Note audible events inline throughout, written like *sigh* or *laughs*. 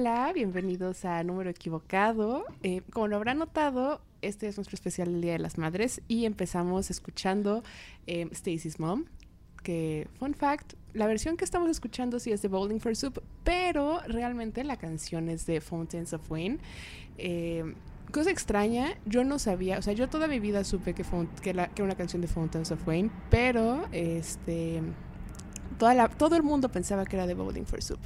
Hola, bienvenidos a Número Equivocado. Eh, como lo habrán notado, este es nuestro especial del Día de las Madres y empezamos escuchando eh, Stacy's Mom, que, fun fact, la versión que estamos escuchando sí es de Bowling for Soup, pero realmente la canción es de Fountains of Wayne. Eh, cosa extraña, yo no sabía, o sea, yo toda mi vida supe que, que, que era una canción de Fountains of Wayne, pero este todo el mundo pensaba que era de Bowling for Soup.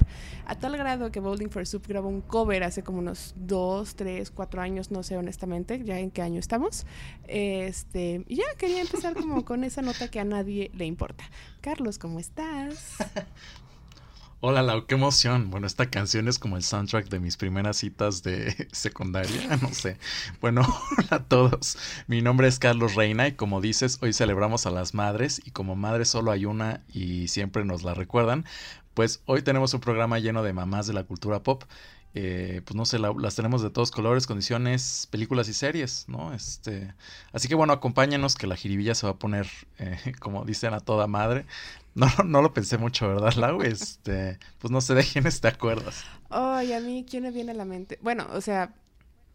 A tal grado que Bowling for Soup grabó un cover hace como unos 2, 3, 4 años, no sé honestamente, ya en qué año estamos. Este, ya quería empezar como con esa nota que a nadie le importa. Carlos, ¿cómo estás? *laughs* Hola Lau, qué emoción. Bueno, esta canción es como el soundtrack de mis primeras citas de *laughs* secundaria, *laughs* no sé. Bueno, *laughs* hola a todos. Mi nombre es Carlos Reina y como dices, hoy celebramos a las madres y como madre solo hay una y siempre nos la recuerdan, pues hoy tenemos un programa lleno de mamás de la cultura pop eh, pues no sé, las tenemos de todos colores, condiciones, películas y series, ¿no? Este, así que bueno, acompáñanos que la jiribilla se va a poner, eh, *laughs* como dicen, a toda madre. No, *laughs* no lo pensé mucho, ¿verdad, Lau? Este, pues no sé de quiénes te acuerdas. Ay, a mí, ¿quién me viene a la mente? Bueno, o sea,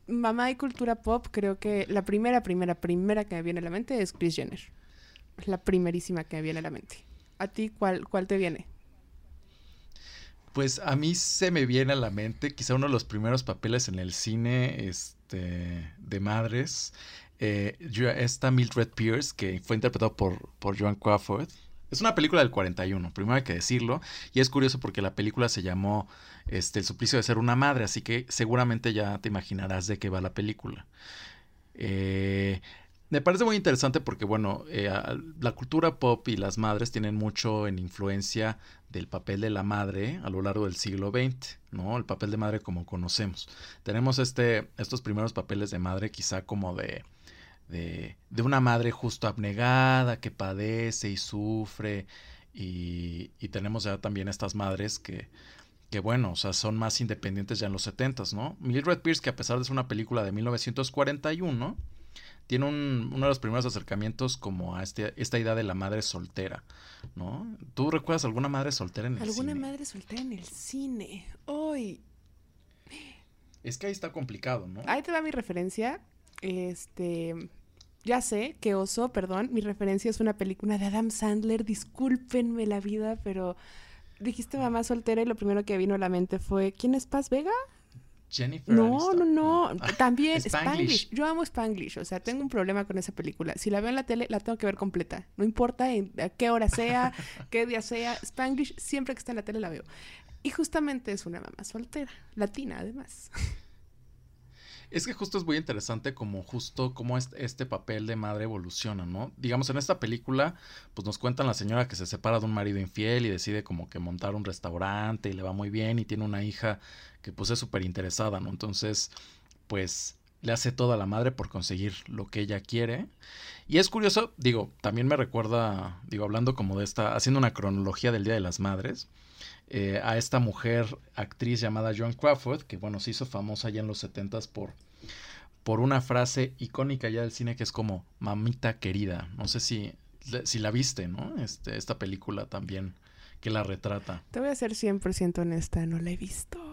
mamá y cultura pop, creo que la primera, primera, primera que me viene a la mente es Chris Jenner. La primerísima que me viene a la mente. ¿A ti cuál, cuál te viene? Pues a mí se me viene a la mente quizá uno de los primeros papeles en el cine este, de madres. Eh, esta Mildred Pierce, que fue interpretado por, por Joan Crawford. Es una película del 41, primero hay que decirlo. Y es curioso porque la película se llamó este, El suplicio de ser una madre, así que seguramente ya te imaginarás de qué va la película. Eh, me parece muy interesante porque, bueno, eh, la cultura pop y las madres tienen mucho en influencia del papel de la madre a lo largo del siglo XX, ¿no? El papel de madre como conocemos. Tenemos este, estos primeros papeles de madre quizá como de, de, de una madre justo abnegada que padece y sufre y, y tenemos ya también estas madres que, que bueno, o sea, son más independientes ya en los 70, ¿no? Mildred Pierce, que a pesar de ser una película de 1941, tiene un, uno de los primeros acercamientos como a este, esta idea de la madre soltera, ¿no? ¿Tú recuerdas alguna madre soltera en el cine? ¿Alguna madre soltera en el cine? Hoy. Es que ahí está complicado, ¿no? Ahí te va mi referencia. Este. Ya sé que oso, perdón, mi referencia es una película de Adam Sandler. Discúlpenme la vida, pero dijiste mamá soltera y lo primero que vino a la mente fue ¿Quién es Paz Vega? Jennifer no, no, no, ah, *laughs* También *laughs* Spanglish. Yo amo Spanglish. O sea, tengo un problema con esa película. Si la veo en la tele, la tengo que ver completa. No importa en, a qué hora sea, *laughs* qué día sea. Spanglish, siempre que está en la tele la veo. Y justamente es una mamá soltera, latina además. Es que justo es muy interesante como justo cómo este, papel de madre evoluciona, ¿no? Digamos, en esta película, pues nos cuentan la señora que se separa de un marido infiel y decide como que montar un restaurante y le va muy bien y tiene una hija que pues es súper interesada, ¿no? Entonces, pues le hace toda la madre por conseguir lo que ella quiere. Y es curioso, digo, también me recuerda, digo, hablando como de esta, haciendo una cronología del Día de las Madres, eh, a esta mujer actriz llamada Joan Crawford, que bueno, se hizo famosa ya en los 70 por, por una frase icónica ya del cine que es como mamita querida. No sé si, si la viste, ¿no? Este, esta película también que la retrata. Te voy a ser 100% honesta, no la he visto.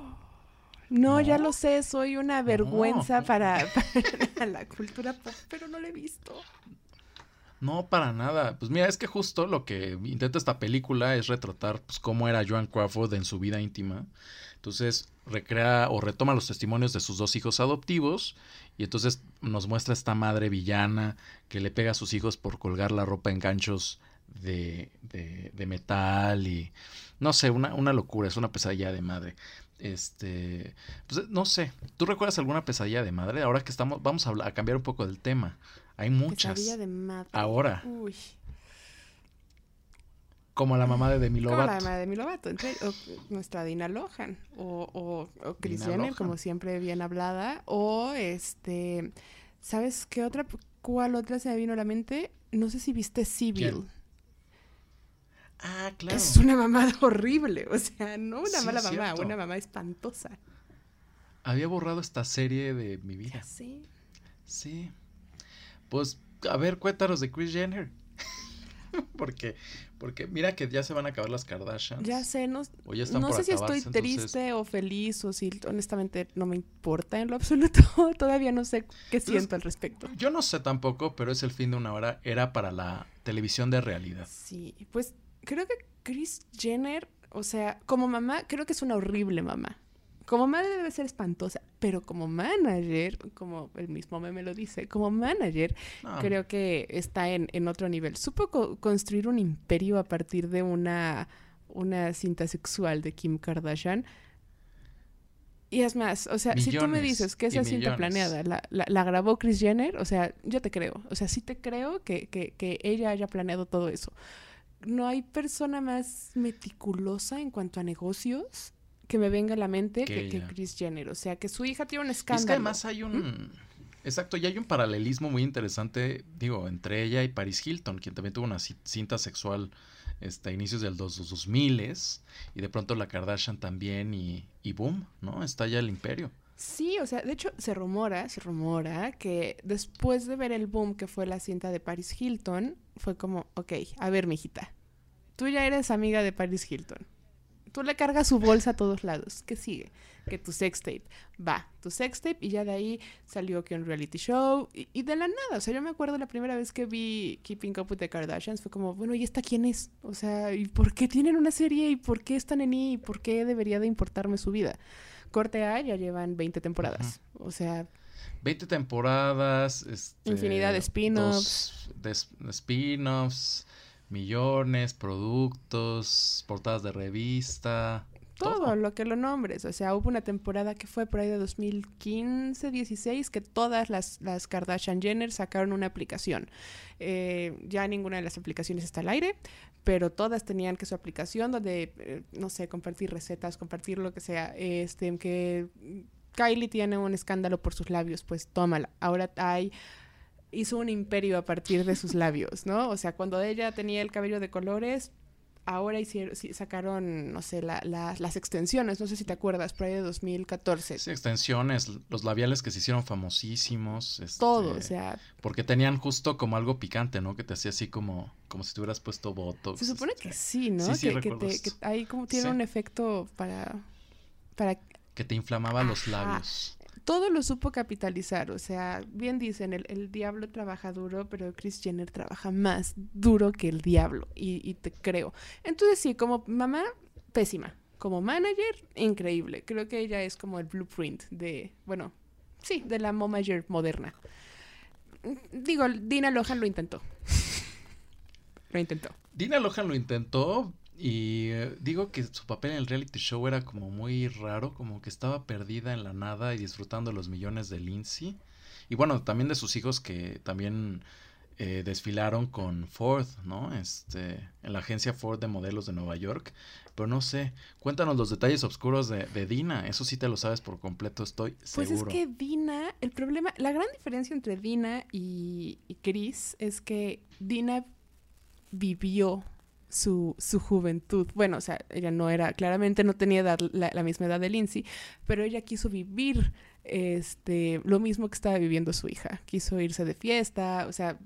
No, ya lo sé, soy una vergüenza para, *laughs* para, la cultura pop, pero no la he visto. No, para nada. Pues mira, es que justo lo que intenta esta película es retratar pues, cómo era Joan Crawford en su vida íntima. Entonces recrea o retoma los testimonios de sus dos hijos adoptivos y entonces nos muestra esta madre villana que le pega a sus hijos por colgar la ropa en ganchos de, de, de metal y no sé, una, una locura, es una pesadilla de madre. Este, pues no sé, ¿tú recuerdas alguna pesadilla de madre? Ahora que estamos, vamos a, a cambiar un poco del tema. Hay muchas. Pesadilla de madre. Ahora. Como la mamá de Demi Lovato. Como la mamá de Demi Lovato. o nuestra Dina Lohan. O, o, o como siempre bien hablada. O este. ¿Sabes qué otra? ¿Cuál otra se me vino a la mente? No sé si viste Civil. Ah, claro. Es una mamá *laughs* horrible. O sea, no una mala mamá, una mamá espantosa. Había borrado esta serie de mi vida. Sí. Sí. Pues, a ver, cuéntanos de Chris Jenner. *laughs* porque, porque mira que ya se van a acabar las Kardashians. Ya sé, no, no sé si estoy triste o feliz o si honestamente no me importa en lo absoluto. *laughs* Todavía no sé qué pues siento al respecto. Yo no sé tampoco, pero es el fin de una hora. Era para la televisión de realidad. Sí, pues creo que Chris Jenner, o sea, como mamá, creo que es una horrible mamá. Como madre debe ser espantosa, pero como manager, como el mismo meme lo dice, como manager, creo que está en, en otro nivel. Supo construir un imperio a partir de una, una cinta sexual de Kim Kardashian. Y es más, o sea, si tú me dices que esa cinta planeada la, la, grabó Chris Jenner, o sea, yo te creo. O sea, sí te creo que, que, que ella haya planeado todo eso. No hay persona más meticulosa en cuanto a negocios que me venga a la mente que, que, Chris Jenner. O sea, que su hija tiene un escándalo. es que además hay un... Exacto, y hay un paralelismo muy interesante, digo, entre ella y Paris Hilton, quien también tuvo una cinta sexual este, a inicios del 2000 y de pronto la Kardashian también y, y boom, ¿no? Está ya el imperio. Sí, o sea, de hecho se rumora, se rumora que después de ver el boom que fue la cinta de Paris Hilton, fue como, ok, a ver, mijita, tú ya eres amiga de Paris Hilton tú le cargas su bolsa a todos lados. ¿Qué sigue? Que tu sextape. Va, tu sextape y ya de ahí salió que un reality show y, de la nada. O sea, yo me acuerdo la primera vez que vi Keeping Up with the Kardashians fue como, bueno, ¿y esta quién es? O sea, ¿y por qué tienen una serie? ¿Y por qué están en? ¿Y por qué debería de importarme su vida? Corte A ya llevan 20 temporadas. O sea... 20 temporadas. Este, infinidad de spin-offs. Spin-offs millones, productos, portadas de revista. Todo, lo que lo nombres. O sea, hubo una temporada que fue por ahí de 2015, 16, que todas las, las Kardashian Jenner sacaron una aplicación. Eh, ya ninguna de las aplicaciones está al aire, pero todas tenían que su aplicación donde, eh, no sé, compartir recetas, compartir lo que sea. Este, que Kylie tiene un escándalo por sus labios, pues tómala. Ahora hay hizo un imperio a partir de sus labios, ¿no? O sea, cuando ella tenía el cabello de colores, ahora hicieron, sacaron, no sé, las extensiones, no sé si te acuerdas, por ahí de 2014. Sí, extensiones, los labiales que se hicieron famosísimos. Este, Todo, o sea. Porque tenían justo como algo picante, ¿no? Que te hacía así como, como si te hubieras puesto botox. Se supone que este. sí, ¿no? Sí, que, que, ahí como tiene un efecto para, para... Que te inflamaba los labios todo lo supo capitalizar. O sea, bien dicen, el, diablo trabaja duro, pero Chris Jenner trabaja más duro que el diablo. Y, te creo. Entonces sí, como mamá, pésima. Como manager, increíble. Creo que ella es como el blueprint de, bueno, sí, de la manager moderna. Digo, Dina Lohan lo intentó. *laughs* lo intentó. Dina Lohan lo intentó, y eh, digo que su papel en el reality show era como muy raro, como que estaba perdida en la nada y disfrutando los millones de Lindsay. Y bueno, también de sus hijos que también eh, desfilaron con Ford, ¿no? Este, en la agencia Ford de modelos de Nueva York. Pero no sé, cuéntanos los detalles oscuros de, Dina. Eso sí te lo sabes por completo, estoy seguro. Pues es que Dina, el problema, la gran diferencia entre Dina y, y Chris es que Dina vivió su, su juventud. Bueno, o sea, ella no era, claramente no tenía edad, la, misma edad de Lindsay, pero ella quiso vivir este, lo mismo que estaba viviendo su hija. Quiso irse de fiesta, o sea,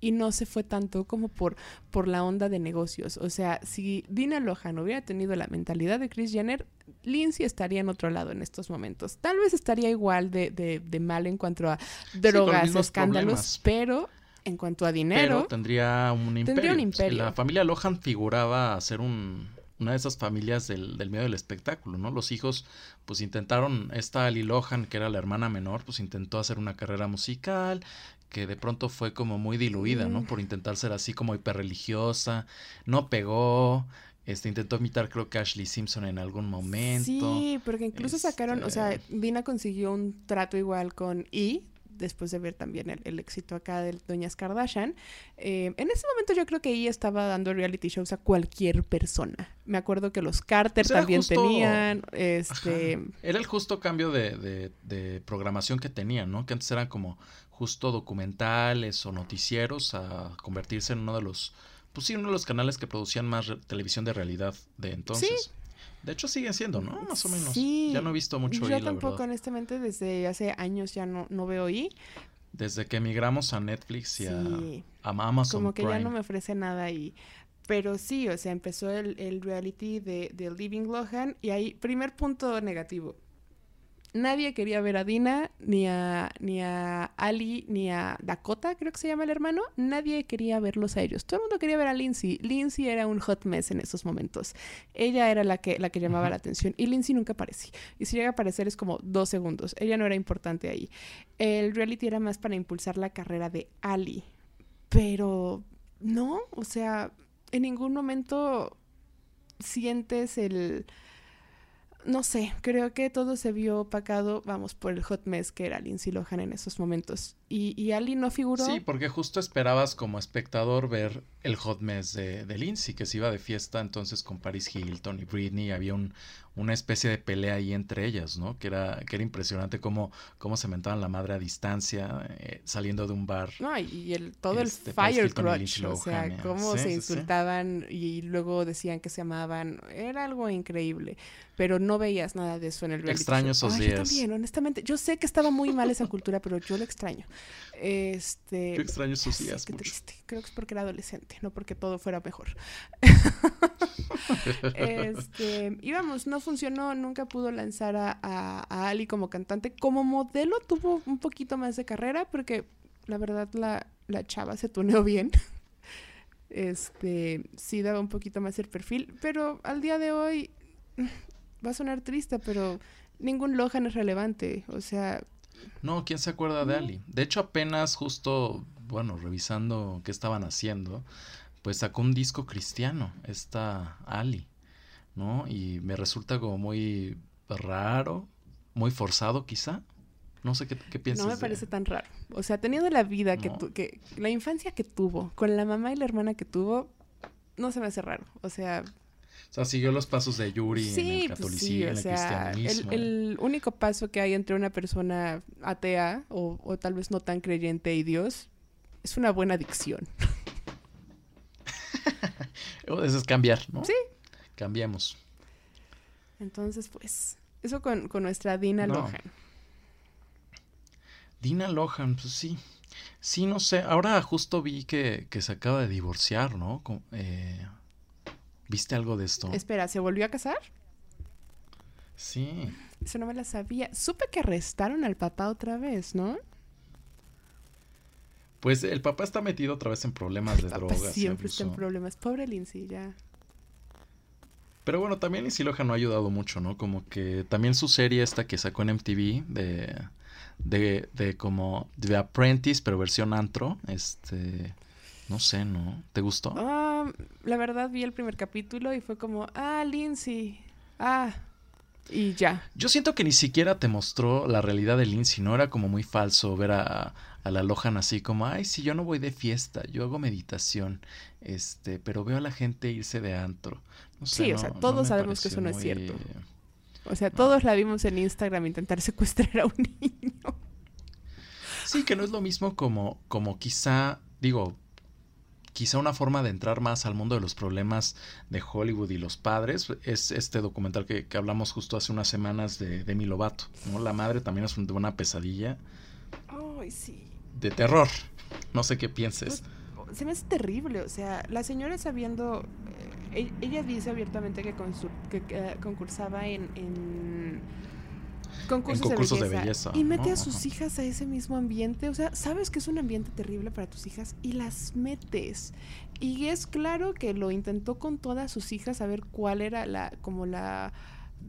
y no se fue tanto como por, por la onda de negocios. O sea, si Dina Lohan hubiera tenido la mentalidad de Chris Jenner, Lindsay estaría en otro lado en estos momentos. Tal vez estaría igual de, de, mal en cuanto a drogas, escándalos, pero en cuanto a dinero. Pero tendría un imperio. La familia Lohan figuraba a ser un, una de esas familias del, del, medio del espectáculo, ¿no? Los hijos, pues intentaron, esta Ali Lohan, que era la hermana menor, pues intentó hacer una carrera musical, que de pronto fue como muy diluida, ¿no? Mm. Por intentar ser así como hiperreligiosa, no pegó, este intentó imitar creo que Ashley Simpson en algún momento. Sí, porque incluso sacaron, o sea, este Dina consiguió un trato igual con E después de ver también el, éxito acá de Doñas Kardashian. Eh, en ese momento yo creo que ella estaba dando reality shows a cualquier persona. Me acuerdo que los Carter pues también tenían. Este... Era el justo cambio de, de, programación que tenían, ¿no? Que antes eran como justo documentales o noticieros a convertirse en uno de los pues sí, uno de los canales que producían más televisión de realidad de entonces. De hecho sigue siendo, ¿no? Más o menos. Sí. Ya no he visto mucho Yo tampoco, honestamente, desde hace años ya no, no veo ahí. Desde que emigramos a Netflix y a, a, Amazon Como que ya no me ofrece nada y... Pero sí, o sea, empezó el, el reality de, de Living Lohan y ahí, primer punto negativo nadie quería ver a Dina, ni a, ni a Ali, ni a Dakota, creo que se llama el hermano. Nadie quería verlos a ellos. Todo el mundo quería ver a Lindsay. Lindsay era un hot mess en esos momentos. Ella era la que, la que llamaba la atención. Y Lindsay nunca aparecía. Y si llega a aparecer es como dos segundos. Ella no era importante ahí. El reality era más para impulsar la carrera de Ali. Pero no, o sea, en ningún momento sientes el no sé, creo que todo se vio opacado, vamos, por el hot mess que era Lindsay Lohan en esos momentos. Y, y Ali no figuró. Sí, porque justo esperabas como espectador ver el hot mess de, de Lindsay, que se iba de fiesta entonces con Paris Hilton y Britney. Había un, una especie de pelea ahí entre ellas, ¿no? Que era, que era impresionante cómo, cómo se mentaban la madre a distancia, eh, saliendo de un bar. No, y el, todo el este, fire crutch, o sea, cómo se insultaban y luego decían que se amaban. Era algo increíble, pero no veías nada de eso en el reality Extraño esos días. Yo también, honestamente. Yo sé que estaba muy mal esa cultura, pero yo lo extraño. Este... Yo extraño esos días qué triste. Creo que es porque era adolescente, no porque todo fuera mejor. *laughs* este, y vamos, no funcionó, nunca pudo lanzar a, Ali como cantante. Como modelo tuvo un poquito más de carrera porque la verdad la, la chava se tuneó bien. Este, sí daba un poquito más el perfil, pero al día de hoy va a sonar triste, pero ningún Lohan es relevante, o sea... No, ¿quién se acuerda de Ali? De hecho, apenas justo, bueno, revisando qué estaban haciendo, pues sacó un disco cristiano, esta Ali. ¿no? Y me resulta como muy raro, muy forzado quizá. No sé qué, qué piensas. No me parece tan raro. O sea, teniendo la vida que, que la infancia que tuvo, con la mamá y la hermana que tuvo, no se me hace raro. O sea, o sea, siguió los pasos de Yuri en el pues catolicismo, en el cristianismo. El, el, único paso que hay entre una persona atea o, o, tal vez no tan creyente y Dios es una buena adicción. *laughs* Eso es cambiar, ¿no? Sí, Cambiemos. Entonces, pues, eso con, nuestra Dina Lohan. Dina Lohan, pues sí. Sí, no sé. Ahora justo vi que, se acaba de divorciar, ¿no? Eh, ¿Viste algo de esto? Espera, ¿se volvió a casar? Sí. Eso no me la sabía. Supe que arrestaron al papá otra vez, ¿no? Pues el papá está metido otra vez en problemas de drogas. Siempre está en problemas. Pobre Lindsay, ya. Pero bueno, también Lindsay Lohan no ha ayudado mucho, ¿no? Como que también su serie esta que sacó en MTV de, de, de como The Apprentice, pero versión antro, este... No sé, ¿no? ¿Te gustó? Ah, la verdad vi el primer capítulo y fue como, ah, Lindsay, ah, y ya. Yo siento que ni siquiera te mostró la realidad de Lindsay, ¿no? Era como muy falso ver a, a la Lohan así como, ay, si yo no voy de fiesta, yo hago meditación, este, pero veo a la gente irse de antro sí, o sea, todos sabemos que eso no es cierto. O sea, todos la vimos en Instagram intentar secuestrar a un *laughs* niño. Sí, que no es lo mismo como, como quizá, digo, quizá una forma de entrar más al mundo de los problemas de Hollywood y los padres es este documental que, hablamos justo hace unas semanas de Demi Lovato, ¿no? La madre también es una pesadilla. Ay, sí. De terror. No sé qué pienses. Pues, se me hace terrible, o sea, la señora sabiendo e-, ella dice abiertamente que, que concursaba en, en concursos, de, belleza, y mete a sus hijas a ese mismo ambiente. O sea, sabes que es un ambiente terrible para tus hijas y las metes. Y es claro que lo intentó con todas sus hijas a ver cuál era la, como la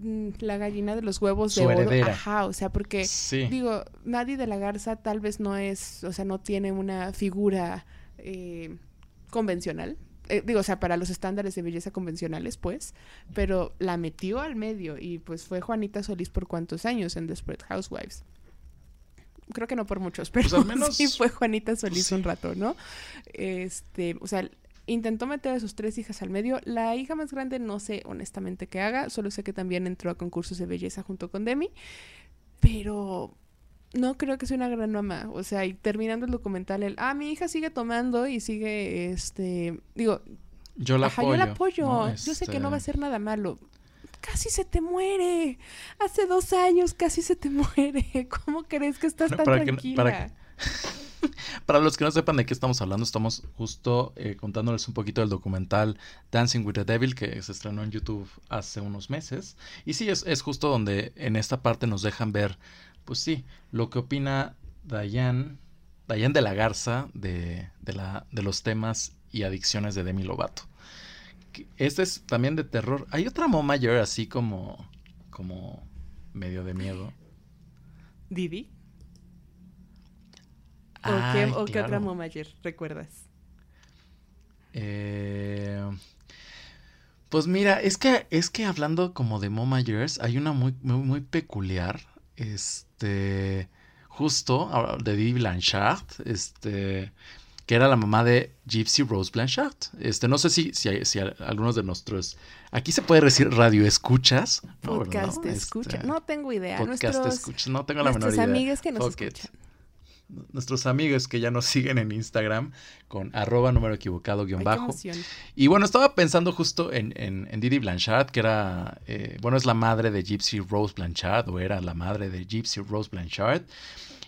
mm, la gallina de los huevos de oro. Ajá, o sea, porque digo, nadie de la Garza tal vez no es, o sea, no tiene una figura eh, convencional, eh, digo, o sea, para los estándares de belleza convencionales, pues, pero la metió al medio y pues fue Juanita Solís por cuántos años en Desperate Housewives. Creo que no por muchos, *laughs* pero pues, al menos... sí fue Juanita Solís un rato, ¿no? Este, o sea, intentó meter a sus tres hijas al medio. La hija más grande no sé honestamente qué haga, solo sé que también entró a concursos de belleza junto con Demi, pero no creo que sea una gran mamá. O sea, y terminando el documental, el, ah, mi hija sigue tomando y sigue, este, digo, yo la apoyo. Yo la apoyo. Yo sé que no va a ser nada malo. Casi se te muere. Hace dos años casi se te muere. *laughs* ¿Cómo crees que estás tan tranquila? *laughs* Para los que no sepan de qué estamos hablando, estamos justo eh, contándoles un poquito del documental Dancing with the Devil que se estrenó en YouTube hace unos meses. Y sí, es, es justo donde en esta parte nos dejan ver, pues sí, lo que opina Diane, Diane de la Garza de, de, la, de los temas y adicciones de Demi Lovato. Este es también de terror. Hay otra Momager así como, como medio de miedo. Didi. ¿O, qué, o qué, otra Momager recuerdas? Eh, pues mira, es que, es que hablando como de Momagers, hay una muy, muy, muy peculiar. Este. Justo, de Didi Blanchard. Este que era la mamá de Gypsy Rose Blanchard. Este, no sé si, si, si algunos de nuestros. Aquí se puede decir radio escuchas. Podcast no, escucha. Este, no tengo idea. Podcast escuchas. No tengo la menor idea. Nuestros amigos que nos escuchan. Nuestros amigos que ya nos *laughs* siguen en Instagram con arroba número equivocado guion bajo. Y bueno, estaba pensando justo en, en, en Didi Blanchard, que era, eh, bueno, es la madre de Gypsy Rose Blanchard, o era la madre de Gypsy Rose Blanchard.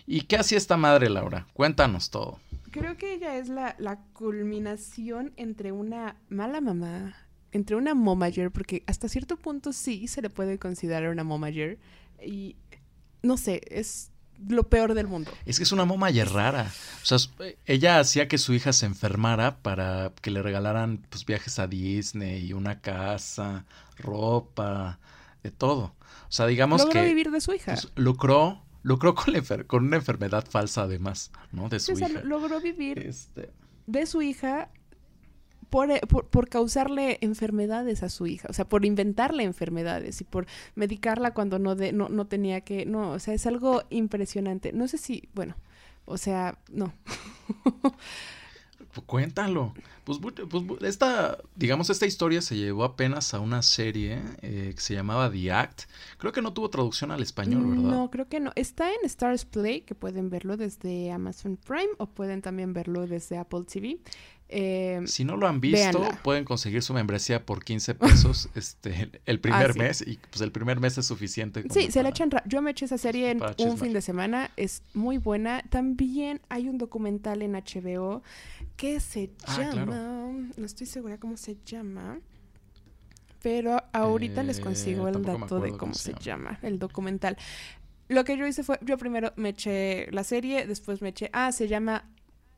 ¿Y qué hacía esta madre, Laura? Cuéntanos todo. Creo que ella es la, la culminación entre una mala mamá, entre una momager, porque hasta cierto punto sí se le puede considerar una momager. Y no sé, es lo peor del mundo. Es que es una momager rara. O sea, ella hacía que su hija se enfermara para que le regalaran pues, viajes a Disney y una casa, ropa, de todo. O sea, digamos Logró que... vivir de su hija. Pues, lucró Logró con, con una enfermedad falsa además, ¿no? De su hija. logró vivir este... de su hija por, por, por, causarle enfermedades a su hija, o sea, por inventarle enfermedades y por medicarla cuando no, de, no, no tenía que, no, o sea, es algo impresionante. No sé si, bueno, o sea, no. Pues cuéntalo. Pues, pues, esta, digamos, esta historia se llevó apenas a una serie eh, que se llamaba The Act. Creo que no tuvo traducción al español, ¿verdad? No, creo que no. Está en Stars Play, que pueden verlo desde Amazon Prime o pueden también verlo desde Apple TV. Eh, si no lo han visto, pueden conseguir su membresía por 15 pesos *laughs* este, el primer ah, mes y pues el primer mes es suficiente. Sí, se la echan. Yo me eché esa serie en un fin de semana, es muy buena. También hay un documental en HBO que se ah, llama, no estoy segura cómo se llama. Pero ahorita les consigo el dato de cómo se llama el documental. Lo que yo hice fue, yo primero me eché la serie, después me eché, ah, se llama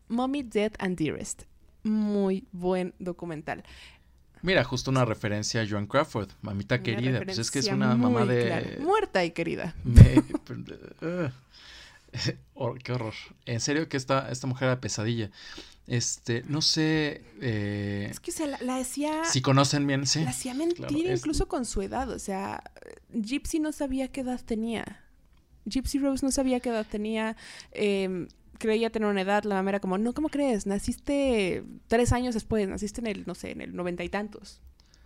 Mommy, Dead and Dearest muy buen documental. Mira, justo una referencia a Joan Crawford, mamita querida. Pues es que es una mamá de. Muerta y querida. *laughs* *laughs* Oh, qué horror. En serio que esta, esta mujer era pesadilla. Este, no sé. Eh, es que se la, la, hacía. Si conocen bien, sí. La hacía mentir incluso con su edad. O sea, Gypsy no sabía qué edad tenía. Gypsy Rose no sabía qué edad tenía. Eh, creía tener una edad, la mamá era como, no, ¿cómo crees? Naciste tres años después, naciste en el, no sé, en el noventa y tantos.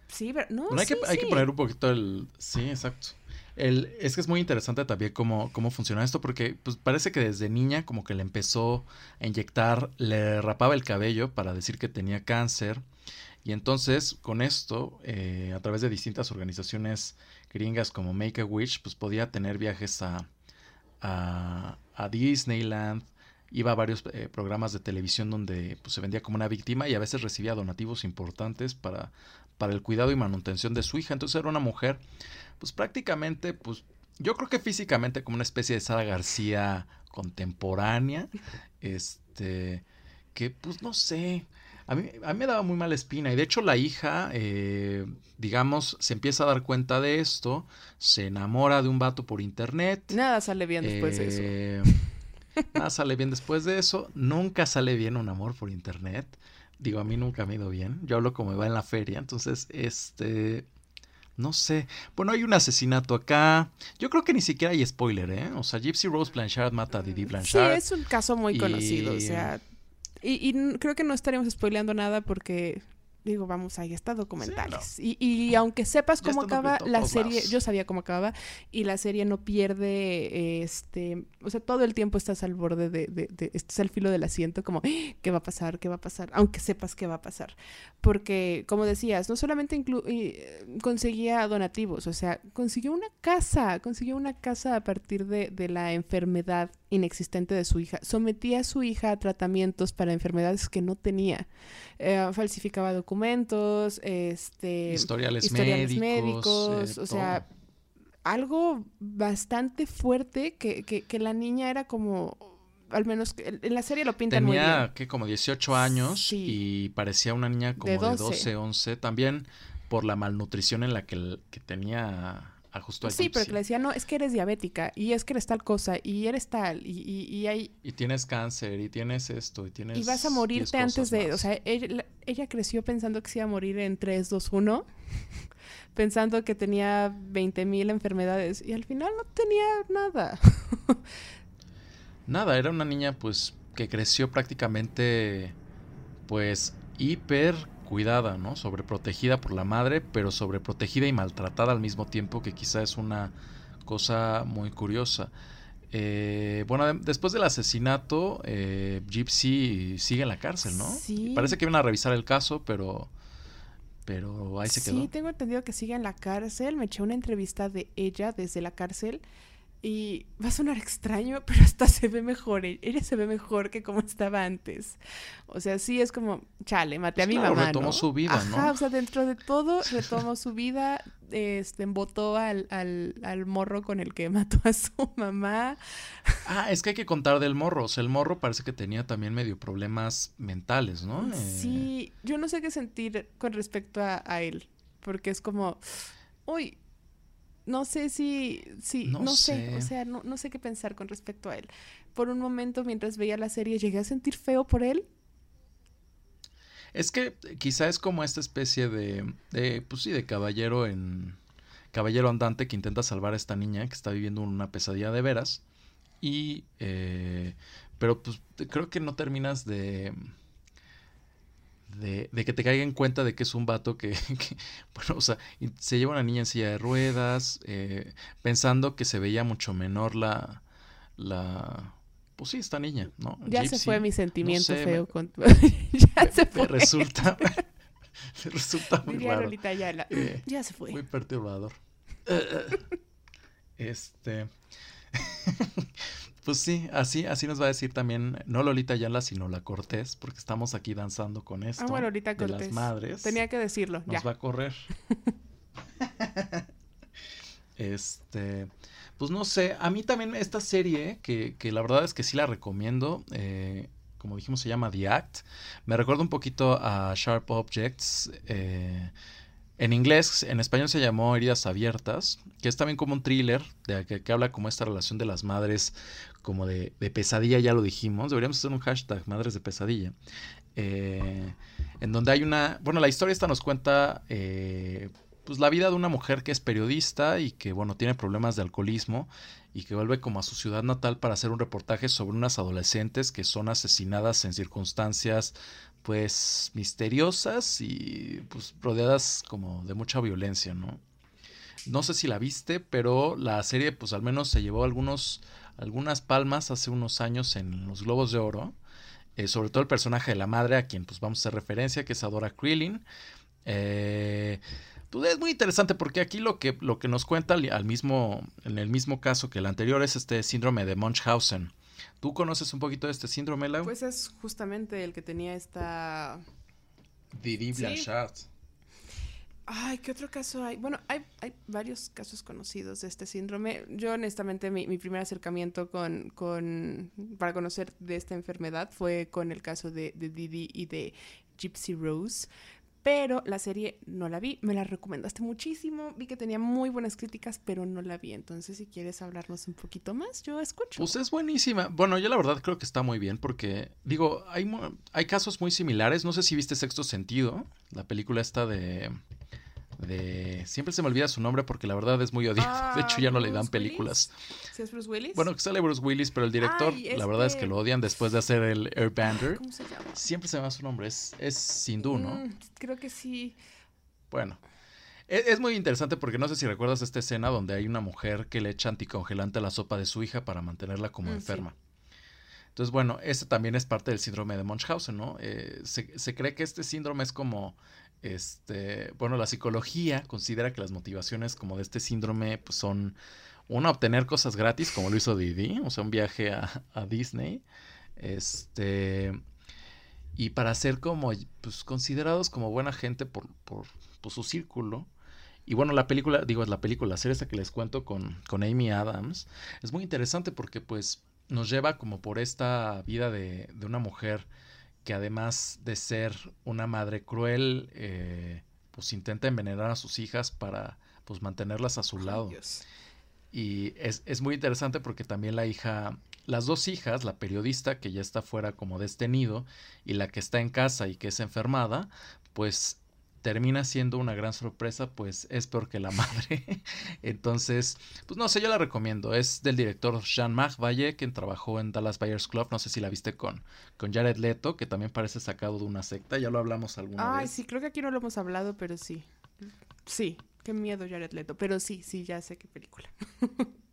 Sí, pero no, hay, que, hay que poner un poquito el... Sí, exacto. El, es que es muy interesante también cómo, cómo funciona esto, porque pues, parece que desde niña como que le empezó a inyectar, le rapaba el cabello para decir que tenía cáncer. Y entonces, con esto, eh, a través de distintas organizaciones gringas como Make a Wish, pues podía tener viajes a, a, a Disneyland, iba a varios eh, programas de televisión donde pues, se vendía como una víctima y a veces recibía donativos importantes para, para el cuidado y manutención de su hija. Entonces era una mujer, pues prácticamente, pues yo creo que físicamente como una especie de Sara García contemporánea, este, que pues no sé, a mí, a mí me daba muy mala espina y de hecho la hija, eh, digamos, se empieza a dar cuenta de esto, se enamora de un vato por internet. Nada sale bien después de eso. *laughs* Nada sale bien después de eso. Nunca sale bien un amor por internet. Digo, a mí nunca me ha ido bien. Yo hablo como me va en la feria. Entonces, este. No sé. Bueno, hay un asesinato acá. Yo creo que ni siquiera hay spoiler, ¿eh? O sea, Gypsy Rose Blanchard mata a Didi Blanchard. Sí, es un caso muy conocido. O sea. Y, y creo que no estaríamos spoileando nada porque digo, vamos, ahí está documentales. y, y, aunque sepas cómo acaba la serie, yo sabía cómo acababa, y la serie no pierde, este, o sea, todo el tiempo estás al borde de, de, de estás al filo del asiento, como, ¡Ah! ¿qué va a pasar? ¿Qué va a pasar? Aunque sepas qué va a pasar. Porque, como decías, no solamente conseguía donativos, o sea, consiguió una casa, consiguió una casa a partir de, de la enfermedad inexistente de su hija. Sometía a su hija a tratamientos para enfermedades que no tenía. Eh, falsificaba documentos, este, historiales, médicos, o sea, algo bastante fuerte que, que, la niña era como al menos en la serie lo pintan muy bien. Tenía que como 18 años y parecía una niña como de 12. 11, también por la malnutrición en la que, que tenía a justo Sí, pero que le decía, no, es que eres diabética y es que eres tal cosa y eres tal y, y, y hay... Y tienes cáncer y tienes esto y tienes... Y vas a morirte antes de... O sea, ella, ella, creció pensando que se iba a morir en 3, 2, 1 pensando que tenía 20.000 enfermedades y al final no tenía nada. *laughs* nada, era una niña pues que creció prácticamente pues hiper cuidada, ¿no? Sobreprotegida por la madre, pero sobreprotegida y maltratada al mismo tiempo, que quizá es una cosa muy curiosa. Eh, bueno, después del asesinato, eh, Gypsy sigue en la cárcel, ¿no? Sí. Parece que iban a revisar el caso, pero pero ahí se quedó. Sí, tengo entendido que sigue en la cárcel. Me eché una entrevista de ella desde la cárcel. Y va a sonar extraño, *laughs* pero hasta se ve mejor. E-, ella se ve mejor que como estaba antes. O sea, sí es como, chale, maté a mi mamá. Retomó su vida, ¿no? o sea, dentro de todo, *laughs* retomó su vida. Este, embotó al, al, al, morro con el que mató a su *laughs* mamá. Ah, es que hay que contar del morro. O sea, el morro parece que tenía también medio problemas mentales, ¿no? Sí, yo no sé qué sentir con respecto a, a él. Porque es como, uy, no sé si, si no, sé. o sea, no, no, sé qué pensar con respecto a él. Por un momento, mientras veía la serie, llegué a sentir feo por él. Es que quizá es como esta especie de, de, pues sí, de caballero en, caballero andante que intenta salvar a esta niña que está viviendo una pesadilla de veras. Y, eh, pero pues creo que no terminas de, de, que te caiga en cuenta de que es un vato que, *laughs* bueno, o sea, se lleva una niña en silla de ruedas, eh, pensando que se veía mucho menor la, la, pues sí, esta niña, ¿no? Ya se fue mi sentimiento feo con *laughs* ya se fue. resulta, *laughs* resulta muy raro. Eh, ya se fue. Muy perturbador. este... Pues sí, así, así nos va a decir también, no Lolita Ayala, sino la Cortés, porque estamos aquí danzando con esto. Ah, bueno, Lolita de las madres. Tenía que decirlo. Nos va a correr. *laughs* este, pues no sé, a mí también esta serie, que, que la verdad es que sí la recomiendo, eh, como dijimos se llama The Act, me recuerda un poquito a Sharp Objects. Eh, en inglés, en español se llamó Heridas Abiertas, que es también como un thriller de que, habla como esta relación de las madres, como de, pesadilla, ya lo dijimos. Deberíamos hacer un hashtag, madres de pesadilla. Eh, en donde hay una. Bueno, la historia esta nos cuenta. Eh, pues la vida de una mujer que es periodista y que, bueno, tiene problemas de alcoholismo y que vuelve como a su ciudad natal para hacer un reportaje sobre unas adolescentes que son asesinadas en circunstancias pues misteriosas y pues rodeadas como de mucha violencia, ¿no? No sé si la viste, pero la serie pues al menos se llevó algunos, algunas palmas hace unos años en los Globos de Oro. Eh, sobre todo el personaje de la madre, a quien pues vamos a hacer referencia, que es Adora Krillin. Eh, pues es muy interesante porque aquí lo que, lo que nos cuenta al mismo, en el mismo caso que el anterior es este síndrome de Munchausen. ¿Tú conoces un poquito de este síndrome, Lau? Pues es justamente el que tenía esta... Didi Blanchard. Ay, ¿qué otro caso hay? Bueno, hay, hay varios casos conocidos de este síndrome. Yo, honestamente, mi, mi primer acercamiento con, con, para conocer de esta enfermedad fue con el caso de, de Didi y de Gypsy Rose. Pero la serie no la vi, me la recomendaste muchísimo, vi que tenía muy buenas críticas, pero no la vi. Entonces, si quieres hablarnos un poquito más, yo escucho. Pues es buenísima. Bueno, yo la verdad creo que está muy bien porque, digo, hay, hay casos muy similares. No sé si viste Sexto Sentido, la película esta de de siempre se me olvida su nombre porque la verdad es muy odioso. *laughs* de hecho ya no le dan películas. ¿Sí es Bruce Willis? Bueno, que sale Bruce Willis, pero el director, la verdad es que lo odian después de hacer el Airbender. ¿Cómo se llama? Siempre se me va su nombre, es, es Sindhu, ¿no? Mm, creo que sí. Bueno, e, es, muy interesante porque no sé si recuerdas esta escena donde hay una mujer que le echa anticongelante a la sopa de su hija para mantenerla como mm, enferma. Entonces, bueno, este también es parte del síndrome de Munchausen, ¿no? Eh, se, se, cree que este síndrome es como este, bueno, la psicología considera que las motivaciones como de este síndrome pues son una, obtener cosas gratis, como lo hizo Didi, o sea, un viaje a, Disney. Este. Y para ser como, pues, considerados como buena gente por, por, por su círculo. Y bueno, la película, digo, es la película, la serie que les cuento con, con Amy Adams, es muy interesante porque, pues, nos lleva como por esta vida de, de una mujer que además de ser una madre cruel, eh, pues intenta envenenar a sus hijas para pues mantenerlas a su lado. Y es, es, muy interesante porque también la hija, las dos hijas, la periodista que ya está fuera como de este nido y la que está en casa y que es enfermada, pues termina siendo una gran sorpresa, pues es peor que la madre. *laughs* Entonces, pues no sé, yo la recomiendo. Es del director Jean-Marc Valle, quien trabajó en Dallas Buyers Club. No sé si la viste con, con Jared Leto, que también parece sacado de una secta. Ya lo hablamos alguna vez. Ay, sí, creo que aquí no lo hemos hablado, pero sí. Sí, qué miedo Jared Leto. Pero sí, sí, ya sé qué película. *laughs*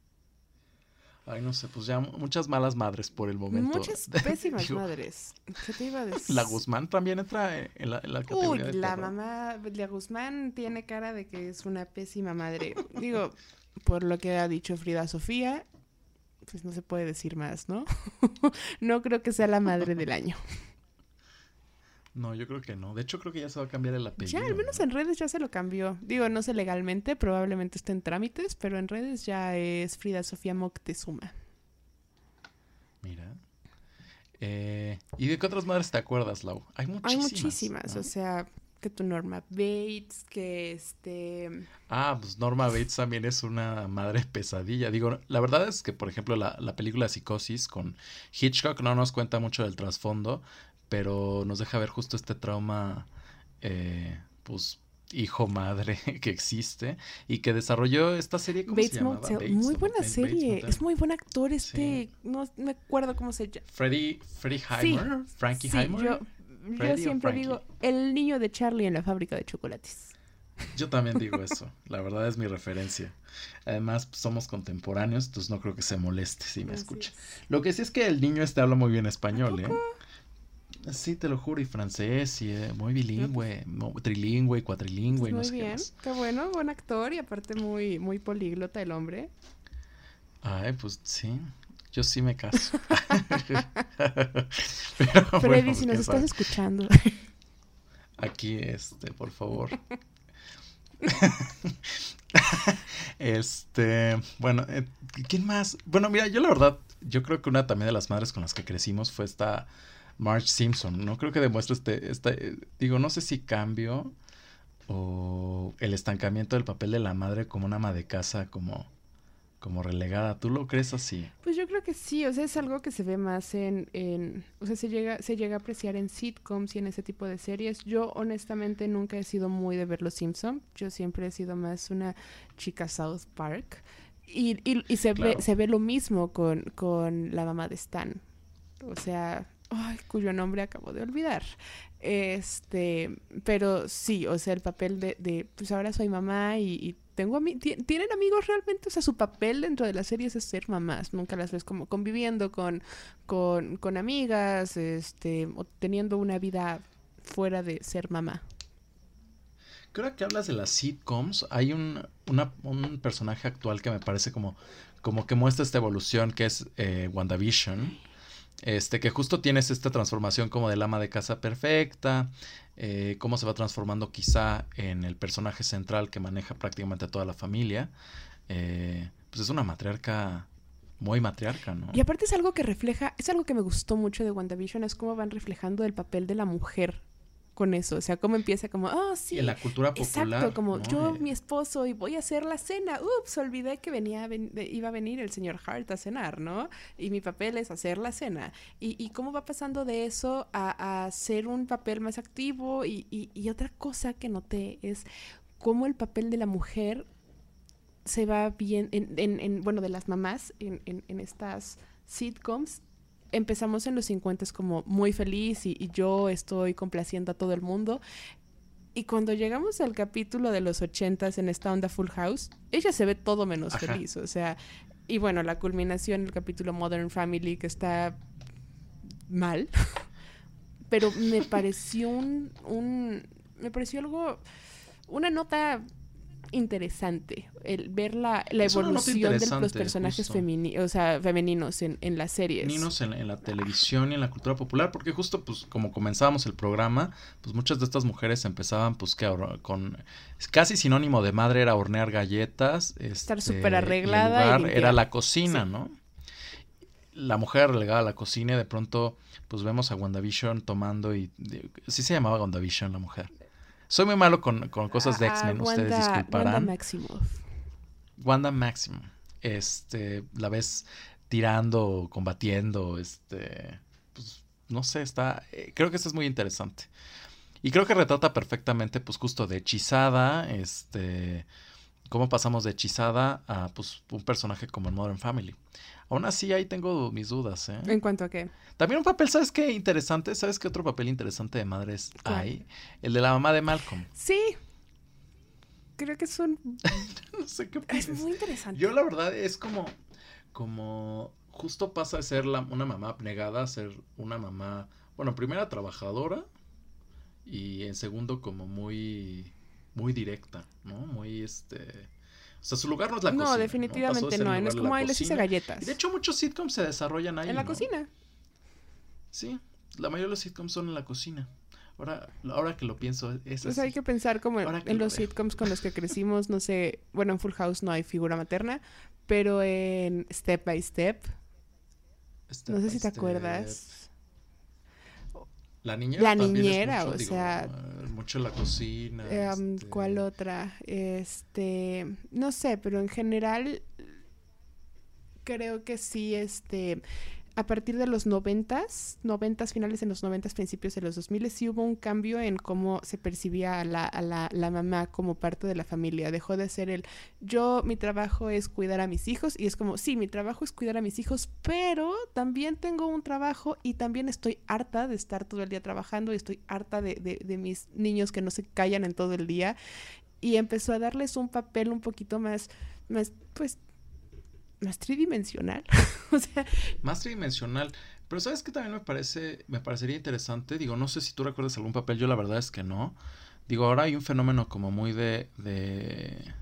Ay, no sé, pues ya muchas malas madres por el momento. Muchas *laughs* pésimas madres. ¿Qué te iba a *laughs* decir? La Guzmán también entra en la, en la categoría Uy, la mamá, la Guzmán tiene cara de que es una pésima madre. Digo, por lo que ha dicho Frida Sofía, pues no se puede decir más, ¿no? *laughs* no creo que sea la madre del año. No, yo creo que no. De hecho, creo que ya se va a cambiar el apellido. Ya, al menos en redes ya se lo cambió. Digo, no sé legalmente, probablemente esté en trámites, pero en redes ya es Frida Sofía Moctezuma. Mira. Eh, ¿Y de qué otras madres te acuerdas, Lau? Hay muchísimas. Hay muchísimas, o sea, que tu Norma Bates, que este... Ah, pues Norma Bates también es una madre pesadilla. Digo, la verdad es que, por ejemplo, la, la película Psicosis con Hitchcock no nos cuenta mucho del trasfondo, pero nos deja ver justo este trauma, eh, pues, hijo-madre *laughs* que existe y que desarrolló esta serie, ¿cómo Bates se llamaba? Bates, muy buena Bates serie. Es muy buen actor este. No me acuerdo cómo se llama. Freddie Sí, Heimer, Frankie Sí, Heimer. yo, Freddy siempre digo el niño de Charlie en la fábrica de chocolates. Yo también digo *laughs* eso, la verdad es mi referencia. Además, pues, somos contemporáneos, entonces no creo que se moleste si me Así escucha. es. Lo que sí es que el niño este habla muy bien español, ¿eh? Sí, te lo juro, y francés, y eh, muy bilingüe, mo- trilingüe, cuatrilingüe, y no Muy sé qué bien, más. qué bueno, buen actor y aparte muy, muy políglota el hombre. Ay, pues sí, yo sí me caso. *laughs* *laughs* Pero, Freddy, bueno, si nos quién estás sabe. escuchando. Aquí, este, por favor. *laughs* este, bueno, eh, ¿quién más? Bueno, mira, yo la verdad, yo creo que una también de las madres con las que crecimos fue esta Marge Simpson. No creo que demuestre este, esta, eh, digo, no sé si cambio o el estancamiento del papel de la madre como una ama de casa, como, como relegada. ¿Tú lo crees así? Pues yo creo que sí, o sea, es algo que se ve más en, en o sea, se llega, se llega a apreciar en sitcoms y en ese tipo de series. Yo honestamente nunca he sido muy de ver Los Simpson, yo siempre he sido más una chica South Park. Y, y, y se, ve, se ve lo mismo con, con la mamá de Stan. O sea, ay, cuyo nombre acabo de olvidar. Este, pero sí, o sea, el papel de, de pues ahora soy mamá y, y tengo ami- ti- tienen amigos realmente, o sea, su papel dentro de las series es ser mamás, nunca las ves como conviviendo con, con, con amigas, este, o teniendo una vida fuera de ser mamá. Creo que hablas de las sitcoms. Hay un, una- un personaje actual que me parece como, como que muestra esta evolución, que es eh, WandaVision. Este, que justo tienes esta transformación como del ama de casa perfecta, eh, cómo se va transformando quizá en el personaje central que maneja prácticamente a toda la familia. Eh, pues es una matriarca, muy matriarca, ¿no? Y aparte es algo que refleja, es algo que me gustó mucho de WandaVision, es cómo van reflejando el papel de la mujer con eso, o sea, cómo empieza como, oh, sí, en la cultura popular. Exacto, como ¿no? yo, Eh, mi esposo, y voy a hacer la cena. Ups, olvidé que venía, ven- iba a venir el señor Hart a cenar, ¿no? Y mi papel es hacer la cena. Y, y cómo va pasando de eso a, a ser un papel más activo. Y, y- y otra cosa que noté es cómo el papel de la mujer se va bien, en, en- en- bueno, de las mamás en estas sitcoms. Empezamos en los 50 como muy feliz y, y yo estoy complaciendo a todo el mundo. Y cuando llegamos al capítulo de los 80 en esta onda Full House, ella se ve todo menos Ajá. feliz. O sea, y bueno, la culminación, el capítulo Modern Family, que está mal. *laughs* Pero me pareció un, un. Me pareció algo. Una nota interesante el ver la, la evolución de los personajes femini o sea, femeninos en, en las series. Ninos en, en la televisión y en la cultura popular, porque justo pues como comenzábamos el programa, pues muchas de estas mujeres empezaban pues que con casi sinónimo de madre era hornear galletas, Estar este, súper el arreglada y era la cocina, Sí. ¿no? La mujer relegada a la cocina y de pronto pues vemos a WandaVision tomando y de- sí se llamaba WandaVision la mujer. Soy muy malo con, con cosas de X-Men, ustedes disculparán. Wanda Maximoff. Wanda Maximum. Este, la ves tirando, combatiendo, este, pues, no sé, está, eh, creo que esto es muy interesante. Y creo que retrata perfectamente, pues, justo de hechizada, este, cómo pasamos de hechizada a, pues, un personaje como en Modern Family. Aún así, ahí tengo mis dudas, ¿eh? ¿En cuanto a qué? También un papel, ¿sabes qué? Interesante, ¿sabes qué otro papel interesante de madres hay? El de la mamá de Malcolm. Sí. Creo que es un... *laughs* no sé qué Es muy interesante. Yo la verdad es como, como justo pasa de ser la- una mamá abnegada a ser una mamá, bueno, en primera trabajadora y en segundo como muy, muy directa, ¿no? Muy este, o sea, su lugar no es la no, cocina. Definitivamente no. el No es como, ay, les hice cocina". galletas. Y de hecho muchos sitcoms se desarrollan ahí. en la ¿no? cocina. Sí, la mayoría de los sitcoms son en la cocina. Ahora, ahora que lo pienso, es Pues así. hay que pensar como en, en lo los veo. sitcoms con los que crecimos, no sé, bueno, en Full House no hay figura materna, pero en Step by Step, Step no sé si te step. acuerdas. La niñera. La niñera, mucho, o digo, sea, eh, mucho la cocina. Eh, um, este, ¿Cuál otra? Este, no sé, pero en general creo que sí, este, a partir de los noventas, noventas finales en los noventas, principios de los dos miles, sí hubo un cambio en cómo se percibía a la, a la, la mamá como parte de la familia. Dejó de ser el yo, mi trabajo es cuidar a mis hijos y es como, sí, mi trabajo es cuidar a mis hijos, pero también tengo un trabajo y también estoy harta de estar todo el día trabajando y estoy harta de, de, de mis niños que no se callan en todo el día. Y empezó a darles un papel un poquito más, más pues, más tridimensional. *laughs* o sea, Más tridimensional. Pero sabes que también me parece, me parecería interesante. Digo, no sé si tú recuerdas algún papel, yo la verdad es que no. Digo, ahora hay un fenómeno como muy de, de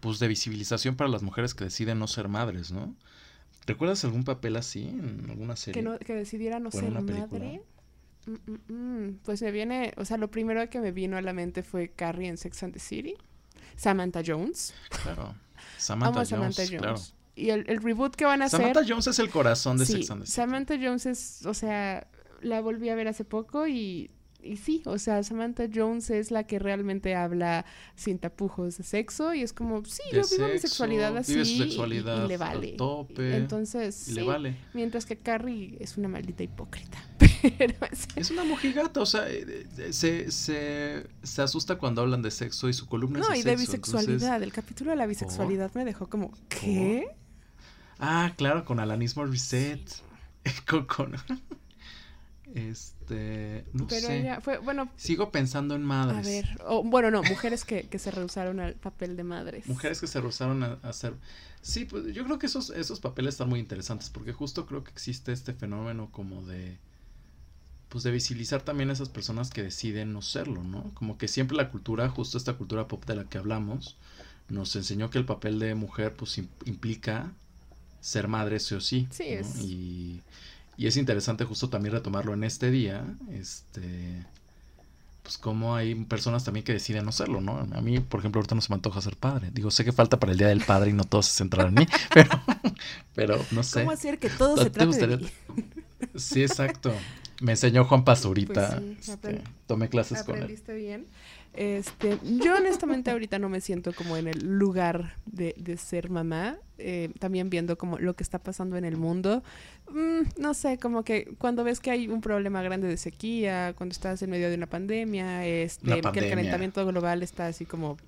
pues de visibilización para las mujeres que deciden no ser madres, ¿no? ¿Recuerdas algún papel así en alguna serie? que, no, que decidiera no ser madre. Mm, mm, mm. Pues me viene, o sea, lo primero que me vino a la mente fue Carrie en Sex and the City, Samantha Jones. Claro. *laughs* Samantha Jones, Samantha Jones. claro. Y el, el reboot que van a Samantha hacer. Jones es el corazón de sí, Sex and the City. Samantha Jones es, o sea, la volví a ver hace poco y, y sí, o sea, Samantha Jones es la que realmente habla sin tapujos de sexo y es como, sí, De yo vivo mi sexualidad así vive su y- y- sexualidad y, le al vale. tope, Entonces, Y le vale. mientras que Carrie es una maldita hipócrita. *laughs* Pero es- Es una mojigata, o sea, eh, eh, se, se, se asusta cuando hablan de sexo y su columna no, es y de sexo. bisexualidad. entonces- El capítulo de la bisexualidad me dejó como, ¿qué? Ah, claro, con Alanis Morissette. *laughs* con, con- Este, no Pero sé. ella fue, bueno, Sigo pensando en a madres. ver, o, bueno, no, mujeres que, que se rehusaron al papel de madres. Mujeres que se rehusaron a, a hacer. Sí, pues yo creo que esos, esos papeles están muy interesantes porque justo creo que existe este fenómeno como de. Pues de visibilizar también a esas personas que deciden no serlo, ¿no? Como que siempre la cultura, justo esta cultura pop de la que hablamos, nos enseñó que el papel de mujer pues im- implica ser madre sí o sí. Sí, ¿no? es- Y, y es interesante justo también retomarlo en este día, este pues como hay personas también que deciden no serlo, ¿no? A mí, por ejemplo, ahorita no se me antoja ser padre. Digo, sé que falta para el Día del Padre y no todos se centran en mí, *laughs* pero, pero no sé. ¿Cómo hacer que todo ¿A se trate de mí? Sí, exacto. Me enseñó Juan Pazurita. Pues sí, este, tomé clases con él. Bien. Este, yo honestamente ahorita no me siento como en el lugar de, de ser mamá. eh, también viendo como lo que está pasando en el mundo. Mm, no sé, como que cuando ves que hay un problema grande de sequía, cuando estás en medio de una pandemia, este, Una que pandemia. el calentamiento global está así como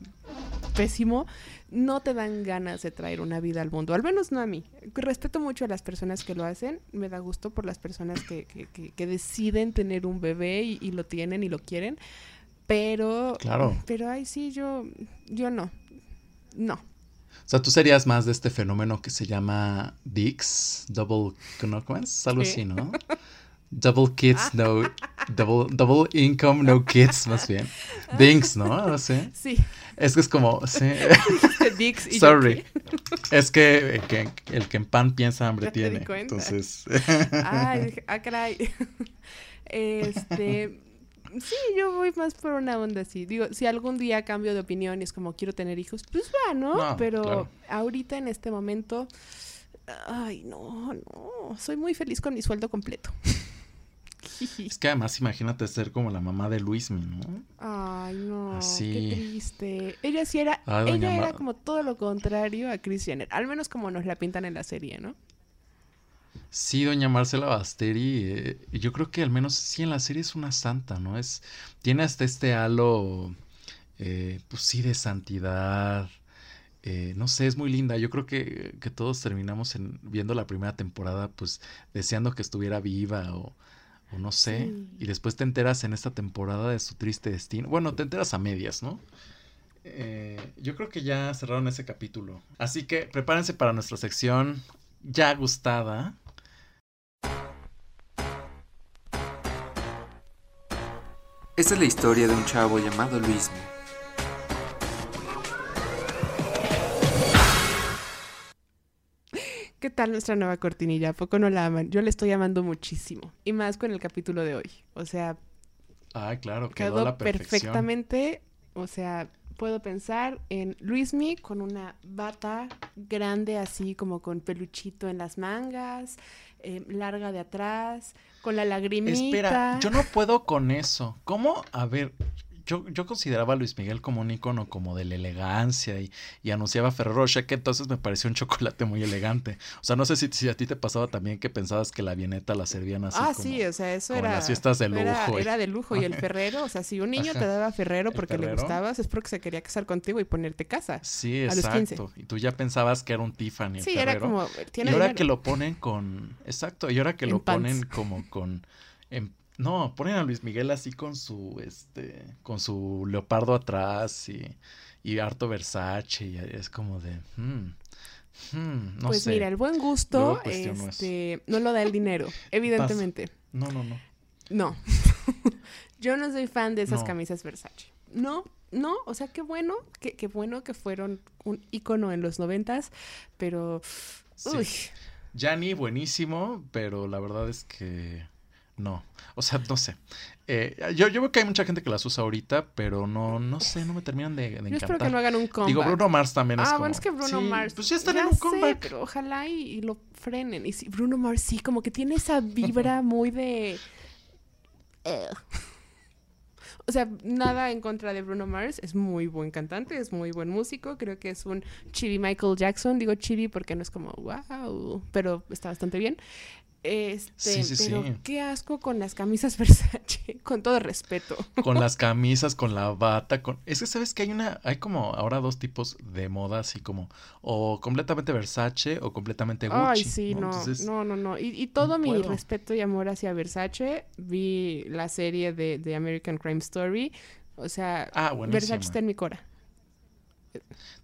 pésimo, no te dan ganas de traer una vida al mundo, al menos no a mí. Respeto mucho a las personas que lo hacen, me da gusto por las personas que, que, que- que deciden tener un bebé y, y lo tienen y lo quieren, pero... Claro. Pero ay, sí, yo, yo no. No. O sea, tú serías más de este fenómeno que se llama Dix, Double, ¿no? ¿Cómo es? Algo así, ¿no? Double kids, no. Double, double income, no kids, más bien. Dinks, ¿no? No sé. Sí. Es que es como. Sí. Dix y Sorry. Es que, el que el que en pan piensa hambre Ya te di tiene. cuenta. Entonces. Ay, *laughs* ah, caray. *laughs* Este. Sí, yo voy más por una onda así. Digo, si algún día cambio de opinión y es como quiero tener hijos, pues va, ¿no? No, Pero claro. ahorita en este momento. Ay, no, no. Soy muy feliz con mi sueldo completo. *laughs* Es que además imagínate ser como la mamá de Luismi, ¿no? Ay, no, Así. qué triste. Ella sí era, Ay, ella era Ma- como todo lo contrario a Jenner, al menos como nos la pintan en la serie, ¿no? Sí, doña Marcela Basteri, eh, yo creo que al menos sí en la serie es una santa, ¿no? Es, tiene hasta este halo, eh, pues sí, de santidad. eh, no sé, es muy linda. Yo creo que, que todos terminamos en, viendo la primera temporada, pues deseando que estuviera viva o, o no sé. Sí. Y después te enteras en esta temporada de su triste destino. Bueno, te enteras a medias, ¿no? Eh, yo creo que ya cerraron ese capítulo. Así que prepárense para nuestra sección ya gustada. Esta es la historia de un chavo llamado Luismi. ¿Qué tal nuestra nueva cortinilla? ¿A poco no la aman? Yo la estoy amando muchísimo. Y más con el capítulo de hoy. O sea, Ah, claro, quedó, quedó a la perfección. perfectamente. O sea, puedo pensar en Luismi con una bata grande, así como con peluchito en las mangas, eh, larga de atrás, con la lagrimita. Espera, yo no puedo con eso. ¿Cómo? A ver, yo, yo consideraba a Luis Miguel como un icono como de la elegancia y, y anunciaba Ferrero Rocher, que entonces me pareció un chocolate muy elegante. O sea, no sé si, si a ti te pasaba también que pensabas que la avioneta la servían así ah, como... sí, o sea, eso era. las fiestas de Era, lujo y- era de lujo. Y el *laughs* Ferrero, o sea, si un niño te daba Ferrero ¿El porque le gustabas, es porque se quería casar contigo y ponerte casa. Sí, a los 15. exacto. Y tú ya pensabas que era un Tiffany. el Sí, era como. Y ahora dinero. que lo ponen con... Exacto, y ahora que En lo pants. ponen como con... en- No, ponen a Luis Miguel así con su, este, con su leopardo atrás y, y harto Versace y es como de... hmm, hmm, no pues sé. mira, el buen gusto eso. este, no lo da el dinero, *laughs* evidentemente. No, no, no. No. *laughs* Yo no soy fan de esas No. camisas Versace. No, no, o sea, qué bueno, qué, qué bueno que fueron un icono en los noventas, pero... Sí. Uy, Gianni, buenísimo, pero la verdad es que no. O sea, no sé. Eh, yo, yo veo que hay mucha gente que las usa ahorita, pero no, no sé, no me terminan de, de yo espero encantar. que no hagan un comeback. Digo, Bruno Mars también es ah, como... bueno, es que Bruno sí, Mars. Pues ya están en un sé, comeback. pero ojalá y, y lo frenen. Y sí, Bruno Mars sí, como que tiene esa vibra *laughs* muy de. Eh. O sea, nada en contra de Bruno Mars. Es muy buen cantante, es muy buen músico. Creo que es un chibi Michael Jackson. Digo chibi porque no es como wow, pero está bastante bien. Este, Sí, sí, pero sí. qué asco con las camisas *laughs* Versace, con todo respeto. Con las *laughs* camisas, con la bata, con... Es que sabes que hay una, hay como ahora dos tipos de moda, así como o completamente Versace o completamente Gucci. Ay, sí, no, Entonces, no, no, no. Y, y todo mi puedo. respeto y amor hacia Versace, vi la serie de, de American Crime Story. O sea, Ah. Versace está en mi cora.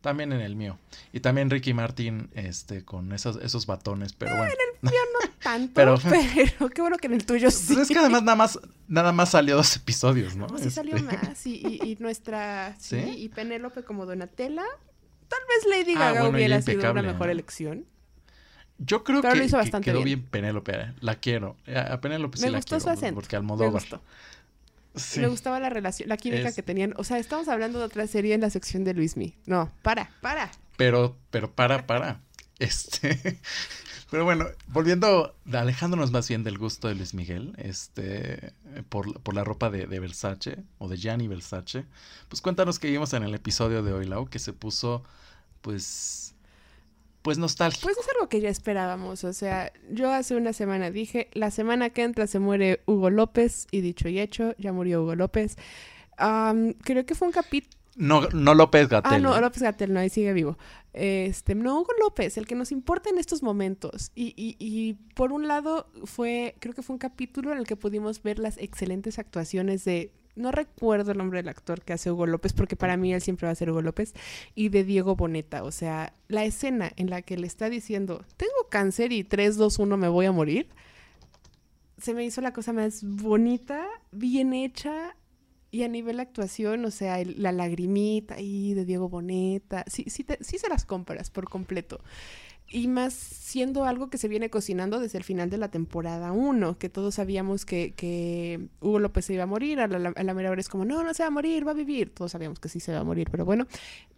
También en el mío. Y también Ricky Martin, este, con esos, esos batones, pero bueno. Yo no *laughs* tanto, pero, *laughs* Pero- qué bueno que en el tuyo sí. Pues es que además nada más, nada más salió dos episodios, ¿no? No, sí salió Este, más. Y, y, y nuestra. Sí, ¿Sí? y Penélope como Donatella. Tal vez Lady Ah, Gaga bueno, hubiera sido una mejor elección. Yo creo Pero que, lo hizo que bastante quedó bien. bien, Penélope. ¿eh? La quiero. A Penélope sí Me la gustó quiero. su acento. Porque Me Almodóvar. gustó. Sí. Me gustaba la relación, la química Es- que tenían. O sea, estamos hablando de otra serie en la sección de Luismi. No, para, para. Pero, pero para, para. *laughs* Este. Pero bueno, volviendo, alejándonos más bien del gusto de Luis Miguel, este, por, por la ropa de, de Versace o de Gianni Versace, pues cuéntanos qué vimos en el episodio de hoy, Lau, que se puso, pues, pues nostálgico. Pues es algo que ya esperábamos. O sea, yo hace una semana dije, la semana que entra se muere Hugo López, y dicho y hecho, ya murió Hugo López. Creo que fue un capítulo. No, no López Gatel. Ah, no. López Gatel, no, ahí sigue vivo. Este, no, Hugo López, el que nos importa en estos momentos. Y, y, y por un lado fue, creo que fue un capítulo en el que pudimos ver las excelentes actuaciones de, no recuerdo el nombre del actor que hace Hugo López, porque para mí él siempre va a ser Hugo López, y de Diego Boneta. O sea, la escena en la que le está diciendo, tengo cáncer y 3, 2, 1 me voy a morir. se me hizo la cosa más bonita, bien hecha. Y a nivel actuación, o sea, la lagrimita ahí de Diego Boneta, sí, sí, te- sí se las compras por completo. Y más siendo algo que se viene cocinando desde el final de la temporada 1, que todos sabíamos que, que Hugo López se iba a morir, a la, a la mera hora es como, no, no se va a morir, va a vivir. Todos sabíamos que sí se va a morir, pero bueno,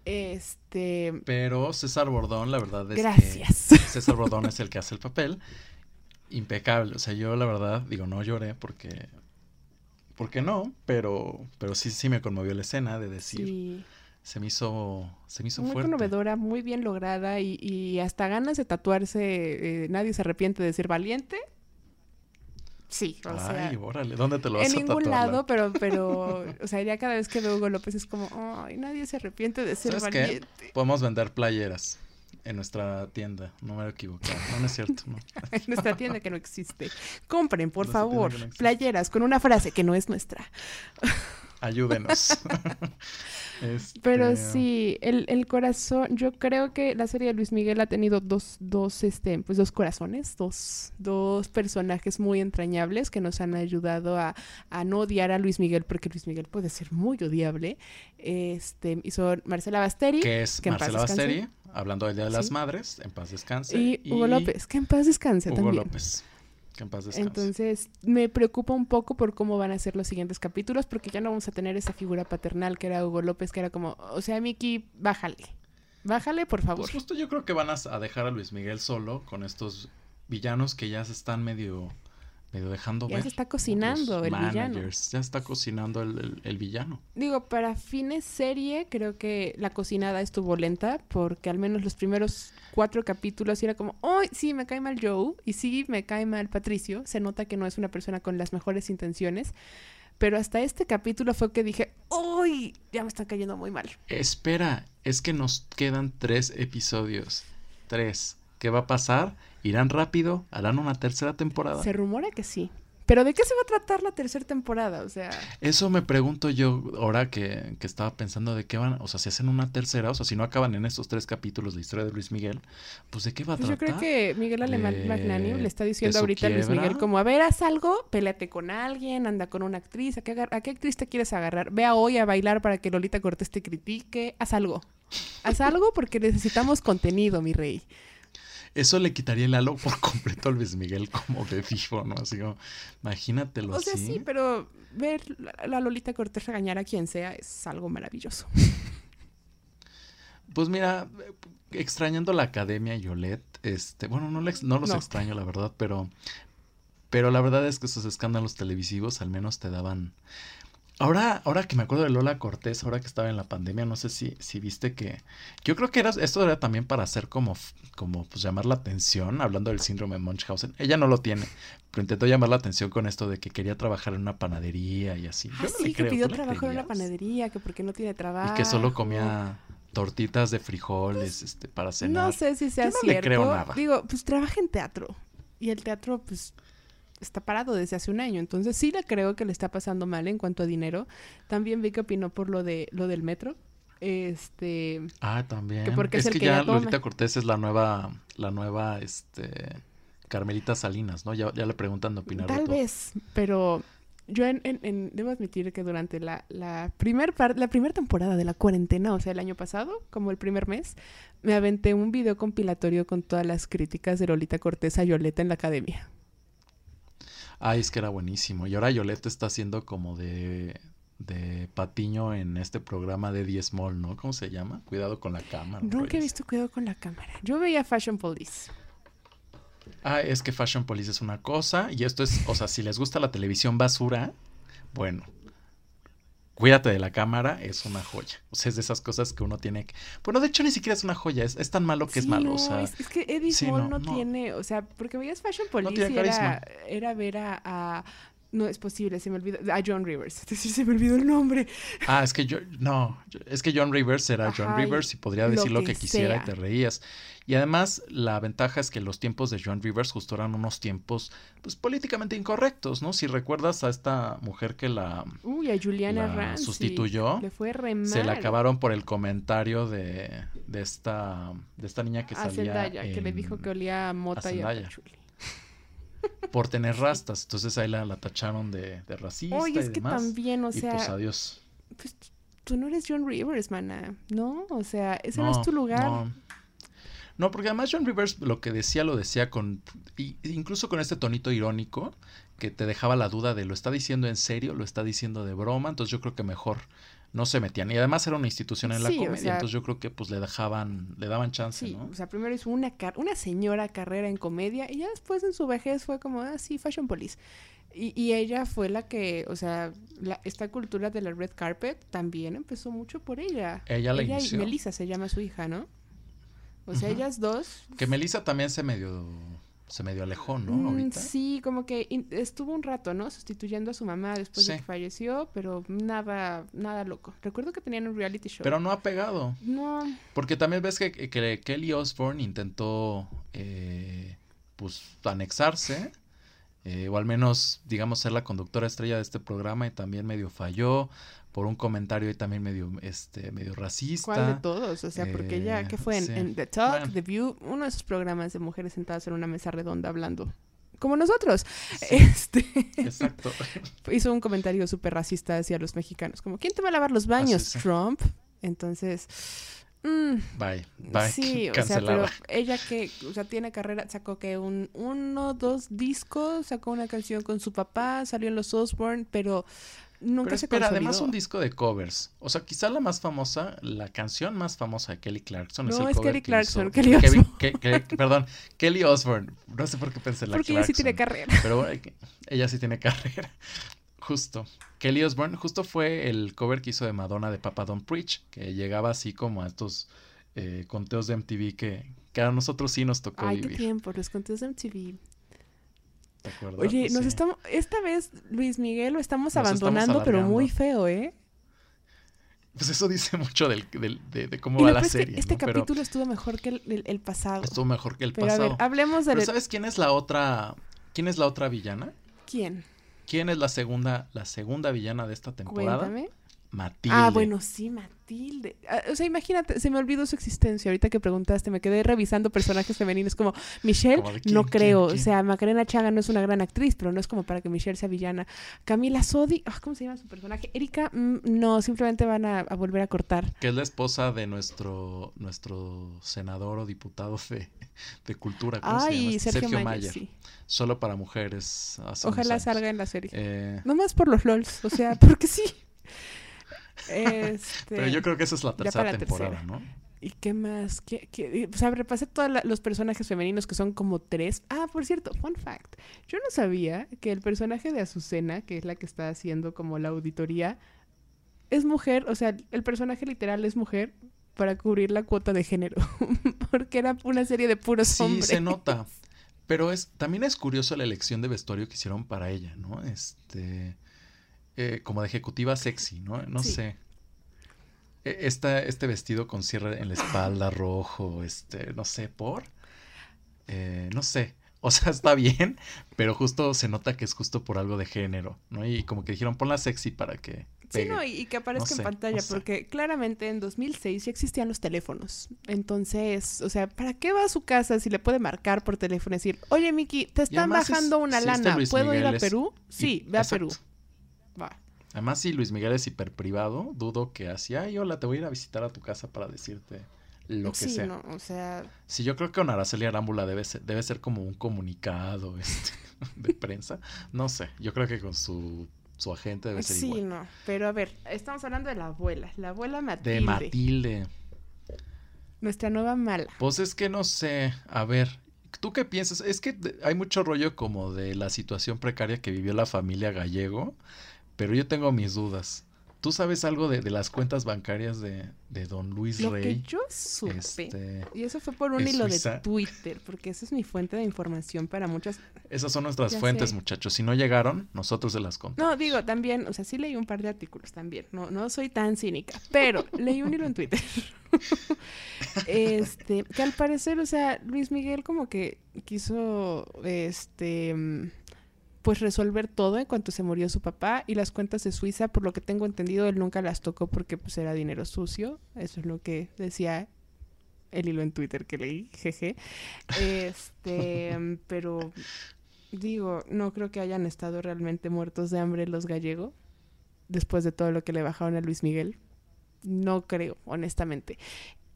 este... Pero César Bordón, la verdad es Gracias. que *laughs* César Bordón es el que hace el papel. Impecable. O sea, yo la verdad, digo, no lloré porque. Porque no, pero, pero sí, sí me conmovió la escena de decir. Sí. Se me hizo. Se me hizo Muy fuerte. conmovedora, muy bien lograda y, y hasta ganas de tatuarse. eh, nadie se arrepiente de ser valiente. Sí, o sea. Ay, órale, ¿dónde te lo vas en a ningún lado, pero, pero, *laughs* o sea, ya cada vez que veo Hugo López es como, ay, nadie se arrepiente de ser ¿Sabes qué? valiente. Podemos vender playeras en nuestra tienda, número equivocado. No, no es cierto, no. *laughs* En nuestra tienda que no existe. Compren, por favor, no playeras con una frase que no es nuestra. *laughs* Ayúdenos. *laughs* Este, Pero sí, el, el corazón, yo creo que la serie de Luis Miguel ha tenido dos, dos, este, pues dos corazones, dos, dos personajes muy entrañables que nos han ayudado a, a no odiar a Luis Miguel, porque Luis Miguel puede ser muy odiable. Este, y son Marcela Basteri Que es que Marcela. Basteri, hablando del Día de las Sí. Madres, en paz descanse. y Hugo López, que en paz descanse Hugo también. López, que en paz descanse. Entonces, me preocupa un poco por cómo van a ser los siguientes capítulos, porque ya no vamos a tener esa figura paternal que era Hugo López, que era como, o sea, Miki, bájale. Bájale, por favor. Pues justo yo creo que van a, dejar a Luis Miguel solo con estos villanos que ya se están medio, medio dejando Ya ver. se está cocinando el villano. Ya está cocinando el, el- el villano. Digo, para fines serie, creo que la cocinada estuvo lenta, porque al menos los primeros cuatro capítulos era como, ¡ay, sí, me cae mal Joe! Y sí, me cae mal Patricio. Se nota que no es una persona con las mejores intenciones. Pero hasta este capítulo fue que dije, ¡ay! Ya me están cayendo muy mal. Espera, es que nos quedan tres episodios. Tres. ¿Qué va a pasar? ¿Irán rápido? ¿Harán una tercera temporada? Se rumora que sí. Pero ¿de qué se va a tratar la tercera temporada? O sea, Eso me pregunto yo ahora que, que estaba pensando de qué van, o sea, si hacen una tercera, o sea, si no acaban en estos tres capítulos de historia de Luis Miguel, pues de qué va a pues yo tratar. creo que Miguel Alemán de- Magnánimo le está diciendo ahorita a Luis. Miguel como, a ver, haz algo, pélate con alguien, anda con una actriz, ¿a qué, agar- a qué actriz te quieres agarrar? Ve a hoy a bailar para que Lolita Cortés te critique, haz algo. Haz algo porque necesitamos contenido, mi rey. Eso le quitaría el halo por *laughs* completo a Luis Miguel como de vivo, ¿no? Así como, imagínatelo O sea, así. sí, pero ver a la Lolita Cortés regañar a quien sea es algo maravilloso. Pues mira, extrañando la academia Yolette, este, bueno, no, le ex- no los No. extraño, la verdad, pero, pero la verdad es que esos escándalos televisivos al menos te daban. Ahora, ahora que me acuerdo de Lola Cortés, ahora que estaba en la pandemia, no sé si, si viste que. Yo creo que era, esto era también para hacer como, como pues llamar la atención, hablando del síndrome de Munchausen. Ella no lo tiene, pero intentó llamar la atención con esto de que quería trabajar en una panadería y así. Yo Ah, no sí, le que creo, pidió ¿tú le trabajo en una panadería, que porque no tiene trabajo. Y que solo comía tortitas de frijoles este, para cenar. No sé si sea Yo no le cierto. creo nada. Digo, pues trabaja en teatro. Y el teatro, pues, está parado desde hace un año. Entonces sí le creo que le está pasando mal en cuanto a dinero. También vi que opinó por lo de lo del metro. Este. Ah, también. Que porque es, es el que, ya. Lolita Cortés es la nueva, la nueva, este, Carmelita Salinas, ¿no? Ya, ya le preguntan de opinar de Tal todo. vez, pero yo en, en- en- debo admitir que durante la, la primer par- la primera temporada de la cuarentena, o sea, el año pasado, como el primer mes, me aventé un video compilatorio con todas las críticas de Lolita Cortés a Yoleta en la academia. Ay, es que era buenísimo. Y ahora Yolette está haciendo como de, de patiño en este programa de Die Small, ¿no? ¿Cómo se llama? Cuidado con la cámara. Nunca he visto cuidado con la cámara. Yo veía Fashion Police. Ah, es que Fashion Police es una cosa y esto es, o sea, si les gusta la televisión basura, bueno, cuídate de la cámara, es una joya. O sea, es de esas cosas que uno tiene que... Bueno, de hecho ni siquiera es una joya, es, es tan malo que es malo, no, o sea... es, es que Eddie sí, Small no, no, no. tiene, o sea, porque veías Fashion Police y era, era ver a, a- no es posible, se me olvidó, a John Rivers, *laughs* es decir, se me olvidó el nombre. Ah, es que yo, no, es que John Rivers era John Ajá, y Rivers y podría decir lo que que quisiera sea. y te reías. Y además, la ventaja es que los tiempos de John Rivers justo eran unos tiempos, pues, políticamente incorrectos, ¿no? Si recuerdas a esta mujer que la, Uy, a Juliana la sustituyó, Le fue re mal. se la acabaron por el comentario de, de esta, de esta niña que a salía Zendaya, que le dijo que olía a mota y a Zendaya. pachuli. Por tener rastas. Entonces ahí la, la tacharon de, de racista Oye, y es que demás. también, o y sea, pues adiós. pues, tú no eres John Rivers, mana, ¿no? O sea, ese no, No, es tu lugar. No. No, porque además John Rivers lo que decía lo decía con y- incluso con este tonito irónico que te dejaba la duda de lo está diciendo en serio, lo está diciendo de broma, entonces yo creo que mejor no se metían. Y además era una institución en la Sí, o comedia, sea- entonces yo creo que pues le dejaban le daban chance, Sí, ¿no? o sea, primero hizo una, car- una señora carrera en comedia y ya después en su vejez fue como, ah, sí, Fashion Police. Y, y ella fue la que, o sea, la- esta cultura de la red carpet también empezó mucho por ella. Ella la y inició. Melissa se llama su hija, ¿no? O sea, ellas dos. Que Melissa también se medio se medio alejó, ¿no? mm, Ahorita. Sí, como que estuvo un rato, ¿no? Sustituyendo a su mamá después de que falleció, pero nada, nada loco. Recuerdo que tenían un reality show. Pero no ha pegado. no, Porque también ves que, que Kelly Osbourne intentó eh, pues anexarse, eh, o al menos, digamos, ser la conductora estrella de este programa y también medio falló por un comentario y también medio, este, medio racista. ¿Cuál de todos? O sea, porque Eh, ¿qué fue? En, sí. en The Talk, Bueno. The View, uno de esos programas de mujeres sentadas en una mesa redonda hablando. Como nosotros. Sí, *laughs* Este exacto. *laughs* hizo un comentario súper racista hacia los mexicanos. Como, ¿quién te va a lavar los baños? Trump. Entonces. mm, Bye, bye. sí, *laughs* o sea, pero ella que, o sea, tiene carrera, sacó que un uno, dos discos, sacó una canción con su papá, salió en los Osborne, pero nunca Pero se espera, consolidó. además un disco de covers. O sea, quizá la más famosa, la canción más famosa de Kelly Clarkson es No, el es cover Kelly que Clarkson, hizo- Kelly Kevin- Osbourne. que- que- *laughs* perdón, Kelly Osbourne. No sé por qué pensé en la Porque ella sí tiene Clarkson. carrera. Pero bueno, ella sí tiene *laughs* carrera. Justo. Kelly Osbourne justo fue el cover que hizo de Madonna de Papa Don't Preach, que llegaba así como a estos eh, conteos de MTV que, que a nosotros sí nos tocó Ay, qué vivir. tiempo, los conteos de MTV. ¿Te acuerdas? Oye, nos Sí. estamos, esta vez Luis Miguel lo estamos Nos estamos abandonando, pero muy feo, ¿eh? Pues eso dice mucho del, del- de, de cómo Y va la serie. este ¿no? Pero capítulo estuvo mejor que el, el- el pasado. estuvo mejor que el pero pasado. a ver, hablemos de Pero ¿sabes quién es la otra? ¿Quién es la otra villana? quién. ¿Quién es la segunda, la segunda villana de esta temporada? Cuéntame. Matilde. Ah, bueno, sí, Matilde. Ah, o sea, imagínate, se me olvidó su existencia. Ahorita que preguntaste, me quedé revisando personajes femeninos como Michelle, quién, no creo. quién. O sea, Macarena Chaga no es una gran actriz, pero no es como para que Michelle sea villana. Camila Sodi, ah, ¿cómo se llama su personaje? Erika, mm, no, simplemente van a, a volver a cortar. Que es la esposa de nuestro, nuestro senador o diputado de, de cultura. ¿Cómo se llama? Ay? Sergio, Mayer, sí. Solo para mujeres. Ojalá salga en la serie. Eh, Nomás por los LOLs, o sea, *laughs* porque sí. Este, pero yo creo que esa es la tercera temporada, tercera. ¿no? ¿Y qué más? ¿Qué, qué? O sea, repasé todos los personajes femeninos que son como tres. Ah, por cierto, fun fact. Yo no sabía que el personaje de Azucena, que es la que está haciendo como la auditoría, es mujer. O sea, el personaje literal es mujer para cubrir la cuota de género. *laughs* Porque era una serie de puros Sí, hombres. se nota. Pero es también es curioso la elección de vestuario que hicieron para ella, ¿no? Este. Eh, como de ejecutiva sexy, ¿no? No Sí. sé. E- Esta, este vestido con cierre en la espalda rojo, este, no sé, por. Eh, no sé. O sea, *laughs* está bien, pero justo se nota que es justo por algo de género, ¿no? Y como que dijeron, ponla sexy para que Sí, no, y, y que aparezca sé, en no pantalla, sé. porque claramente en 2006 ya existían los teléfonos. Entonces, o sea, ¿para qué va a su casa si le puede marcar por teléfono y decir, oye, Miki, te están es- bajando una si lana, ¿puedo ir a es- Perú? Sí, ve a exacto. Perú. Va. Además, si Luis Miguel es hiper privado, dudo que así, ay, hola, te voy a ir a visitar a tu casa para decirte lo que sí, sea. no, o sea, Sí, yo creo que con Araceli Arámbula debe ser, debe ser como un comunicado *laughs* este, de prensa. No sé, yo creo que con su, su agente debe ser sí, igual. no. Pero a ver, estamos hablando de la abuela, la abuela Matilde, De Matilde. nuestra nueva mala. Pues es que no sé, a ver, ¿tú qué piensas? Es que hay mucho rollo como de la situación precaria que vivió la familia Gallego, pero yo tengo mis dudas. ¿Tú sabes algo de, de las cuentas bancarias de, de don Luis Lo que Rey? yo supe, Este, y eso fue por un hilo Suiza. de Twitter, porque esa es mi fuente de información para muchas esas son nuestras Ya fuentes, sé. muchachos. Si no llegaron, nosotros se las contamos. No, digo, también, o sea, sí leí un par de artículos también. No, no soy tan cínica, pero leí un hilo en Twitter. *laughs* este, que al parecer, o sea, Luis Miguel como que quiso, este, pues resolver todo en cuanto se murió su papá y las cuentas de Suiza, por lo que tengo entendido, él nunca las tocó porque pues era dinero sucio. Eso es lo que decía el hilo en Twitter que leí, jeje. Este, *laughs* pero Digo, no creo que hayan estado realmente muertos de hambre los gallegos después de todo lo que le bajaron a Luis Miguel. No creo, honestamente.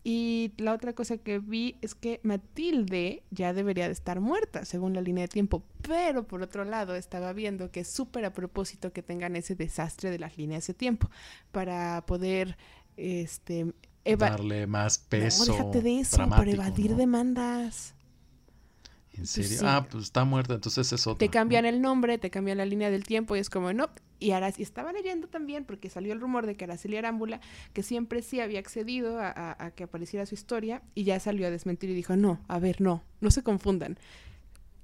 Y la otra cosa que vi es que Matilde ya debería de estar muerta, según la línea de tiempo. Pero por otro lado, estaba viendo que es súper a propósito que tengan ese desastre de las líneas de tiempo para poder este darle más peso. No, déjate de eso, para evadir demandas. ¿En serio? Ah, pues está muerta, entonces es otra. Te cambian el nombre, te cambian la línea del tiempo y es como, no. Y ahora y estaba leyendo también, porque salió el rumor de que Araceli Arámbula, que siempre sí había accedido a, que apareciera su historia, y ya salió a desmentir y dijo, no, a ver, no, no se confundan.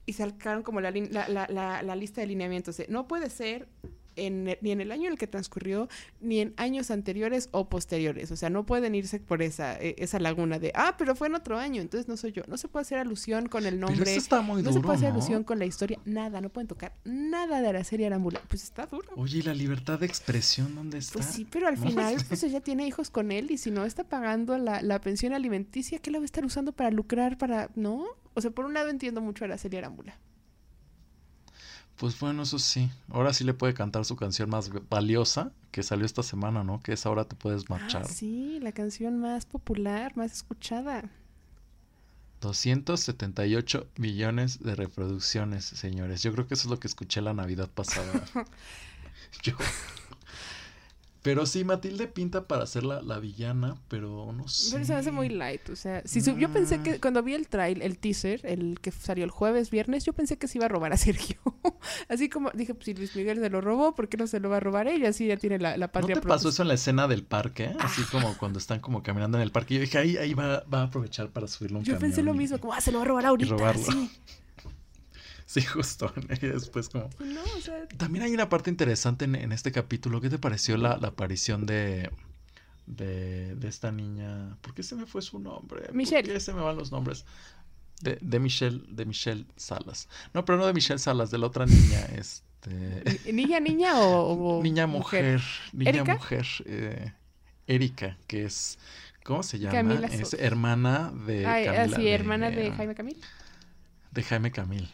Y sacaron como la, la, la, la lista de lineamientos de, no puede ser ni en el año en el que transcurrió, ni en años anteriores o posteriores. O sea, no pueden irse por esa, e, esa laguna de, ah, pero fue en otro año, entonces no soy yo. No se puede hacer alusión con el nombre. está muy no se puede hacer alusión con la historia, nada, no pueden tocar nada de la serie Arambula. Pues está duro. Oye, ¿y la libertad de expresión dónde está? Pues sí, pero al final, *laughs* pues ella tiene hijos con él y si no está pagando la, la pensión alimenticia, ¿qué la va a estar usando para lucrar? para ¿No? O sea, por un lado entiendo mucho a la serie Arambula. Pues bueno, eso sí. Ahora sí le puede cantar su canción más valiosa que salió esta semana, ¿no? Que es Ahora te puedes ah, marchar. sí, la canción más popular, más escuchada. 278 millones de reproducciones, señores. Yo creo que eso es lo que escuché la Navidad pasada. *laughs* *laughs* Yo pero sí, Matilde pinta para ser la, villana, pero no sé. Pero se me hace muy light, o sea, si yo pensé que cuando vi el trail, el teaser, el que salió el jueves, viernes, yo pensé que se iba a robar a *laughs* Sergio. Así como dije, pues si Luis Miguel se lo robó, ¿por qué no se lo va a robar ella? Así ya tiene la, la patria. ¿No te pasó eso en la escena del parque? Así como cuando están como caminando en el parque. Yo dije, ahí, ahí va, va a aprovechar para subirle un Yo pensé lo mismo, como, ah, se lo va a robar ahorita. Y robarlo. Sí, *laughs* justo. Y después como... También hay una parte interesante en, este capítulo. ¿Qué te pareció la, aparición de, de, esta niña? ¿Por qué se me fue su nombre? Michelle. ¿Por qué se me van los nombres? De, de Michelle, de Michelle Salas. No, pero no de Michelle Salas, de la otra niña, *laughs* este... ¿Niña, niña o, *laughs* Niña, mujer. Niña, mujer. Eh, Erika, que es... ¿Cómo se llama? es hermana de... Ah, sí, hermana de, de Jaime Camil. De Jaime Camil.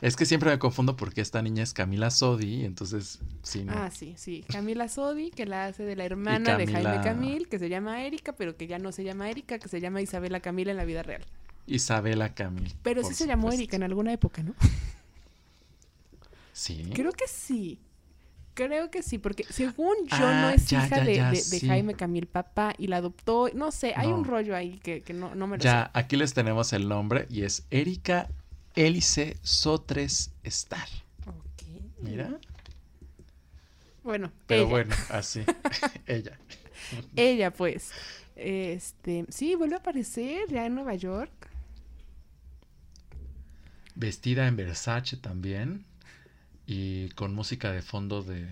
Es que siempre me confundo porque esta niña es Camila Sodi, entonces sí, ¿no? Ah, sí, sí. Camila Sodi, que la hace de la hermana de Jaime Camil, que se llama Erika, pero que ya no se llama Erika, que se llama Isabela Camila en la vida real. Isabela Camil. Pero sí se llamó Erika en alguna época, ¿no? Sí. Creo que sí. Creo que sí, porque según yo no ah, es hija de, Jaime Camil, papá, y la adoptó. No sé, hay un rollo ahí que, no, no me lo Ya, aquí les tenemos el nombre y es Erika Hélice Sotres Star. Ok. Mira. Bueno, pero bueno, *laughs* así. ella. ella, pues. Este, sí, vuelve a aparecer ya en Nueva York. Vestida en Versace también. Y con música de fondo de,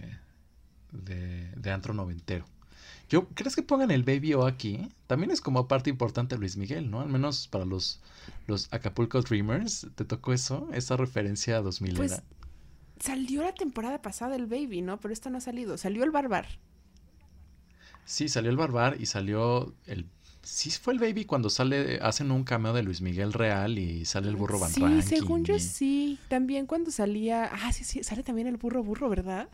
de, de antro noventero. Yo, ¿crees que pongan el Baby O aquí? También es como parte importante de Luis Miguel, ¿no? Al menos para los, los Acapulco Dreamers. ¿Te tocó eso? Esa referencia a 2000 pues, Salió la temporada pasada el Baby, ¿no? Pero esta no ha salido. Salió el Barbar. Sí, salió el Barbar y salió el... Sí fue el Baby cuando sale, hacen un cameo de Luis Miguel Real y sale el burro Van Sí, según yo sí. También cuando salía... Ah, sí, sí, sale también el burro burro, ¿verdad?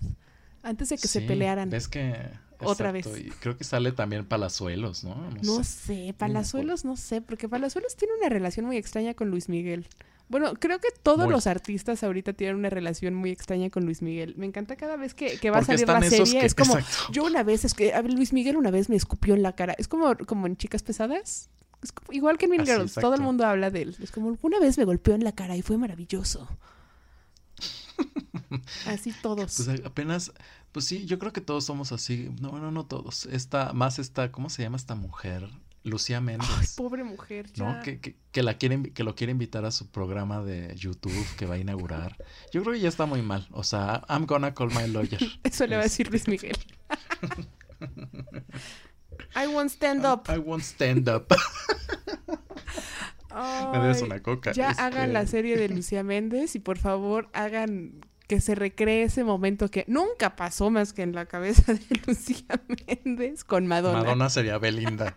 Antes de que se pelearan. Es que otra vez. Y creo que sale también Palazuelos, ¿no? No, sé. Palazuelos no sé, porque Palazuelos tiene una relación muy extraña con Luis Miguel. Bueno, creo que todos los artistas ahorita tienen una relación muy extraña con Luis Miguel. Me encanta cada vez que, va a salir la serie. es como, yo una vez, es que Luis Miguel una vez me escupió en la cara. Es como, como en Chicas Pesadas. Es igual que en Mean Girls, todo el mundo habla de él. Es como, una vez me golpeó en la cara y fue maravilloso. Así *laughs* todos. Pues apenas, pues sí, yo creo que todos somos así. No, bueno, no todos. Esta, más esta, ¿cómo se llama esta mujer? Lucía Méndez. Ay, pobre mujer, ya. ¿no? Que, que, la quiere, que lo quiere invitar a su programa de YouTube que va a inaugurar. Yo creo que ya está muy mal. O sea, I'm gonna call my lawyer. *laughs* Eso le va a decir Luis Miguel. *laughs* I won't stand up. I, won't stand up. Me debes una coca. Ya hagan la este. serie de Lucía Méndez y por favor hagan que se recree ese momento que nunca pasó más que en la cabeza de *laughs* Lucía Méndez con Madonna. Madonna sería Belinda.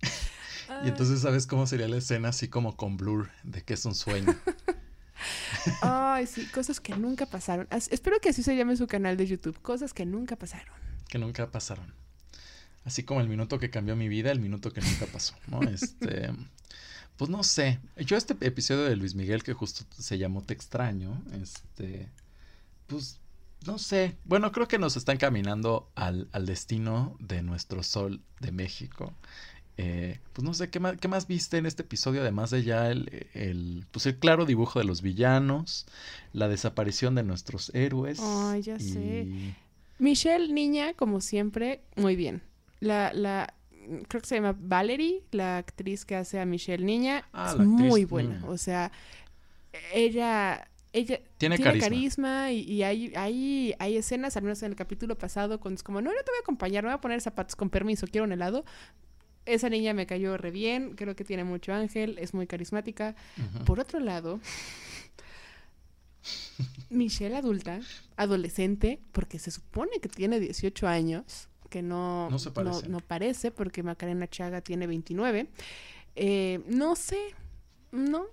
*laughs* y entonces, ¿sabes cómo sería la escena así como con blur de que es un sueño? *laughs* Ay, sí, cosas que nunca pasaron. As- espero que así se llame su canal de YouTube. Cosas que nunca pasaron. que nunca pasaron. Así como el minuto que cambió mi vida, el minuto que nunca pasó, ¿no? Este, pues no sé. Yo este episodio de Luis Miguel que justo se llamó Te extraño, este, pues no sé. Bueno, creo que nos está encaminando al, al destino de nuestro sol de México. Eh, pues no sé, ¿qué más, ¿qué más viste en este episodio? Además de ya el, el, pues el claro dibujo de los villanos, la desaparición de nuestros héroes. Ay, ya y- sé. Michelle, niña, como siempre, muy bien. La, la, creo que se llama Valerie, la actriz que hace a Michelle niña, Ah, es actriz muy buena. niña. O sea, ella, ella Tiene carisma. y, y hay, hay, hay escenas, al menos en el capítulo pasado, cuando es como, no, no te voy a acompañar, me voy a poner zapatos con permiso, quiero un helado. Esa niña me cayó re bien, creo que tiene mucho ángel, es muy carismática. Por otro lado, *laughs* Michelle adulta, adolescente, porque se supone que tiene 18 años, que no, No se parece. no parece, porque Macarena Chaga tiene 29. Eh, no sé, no,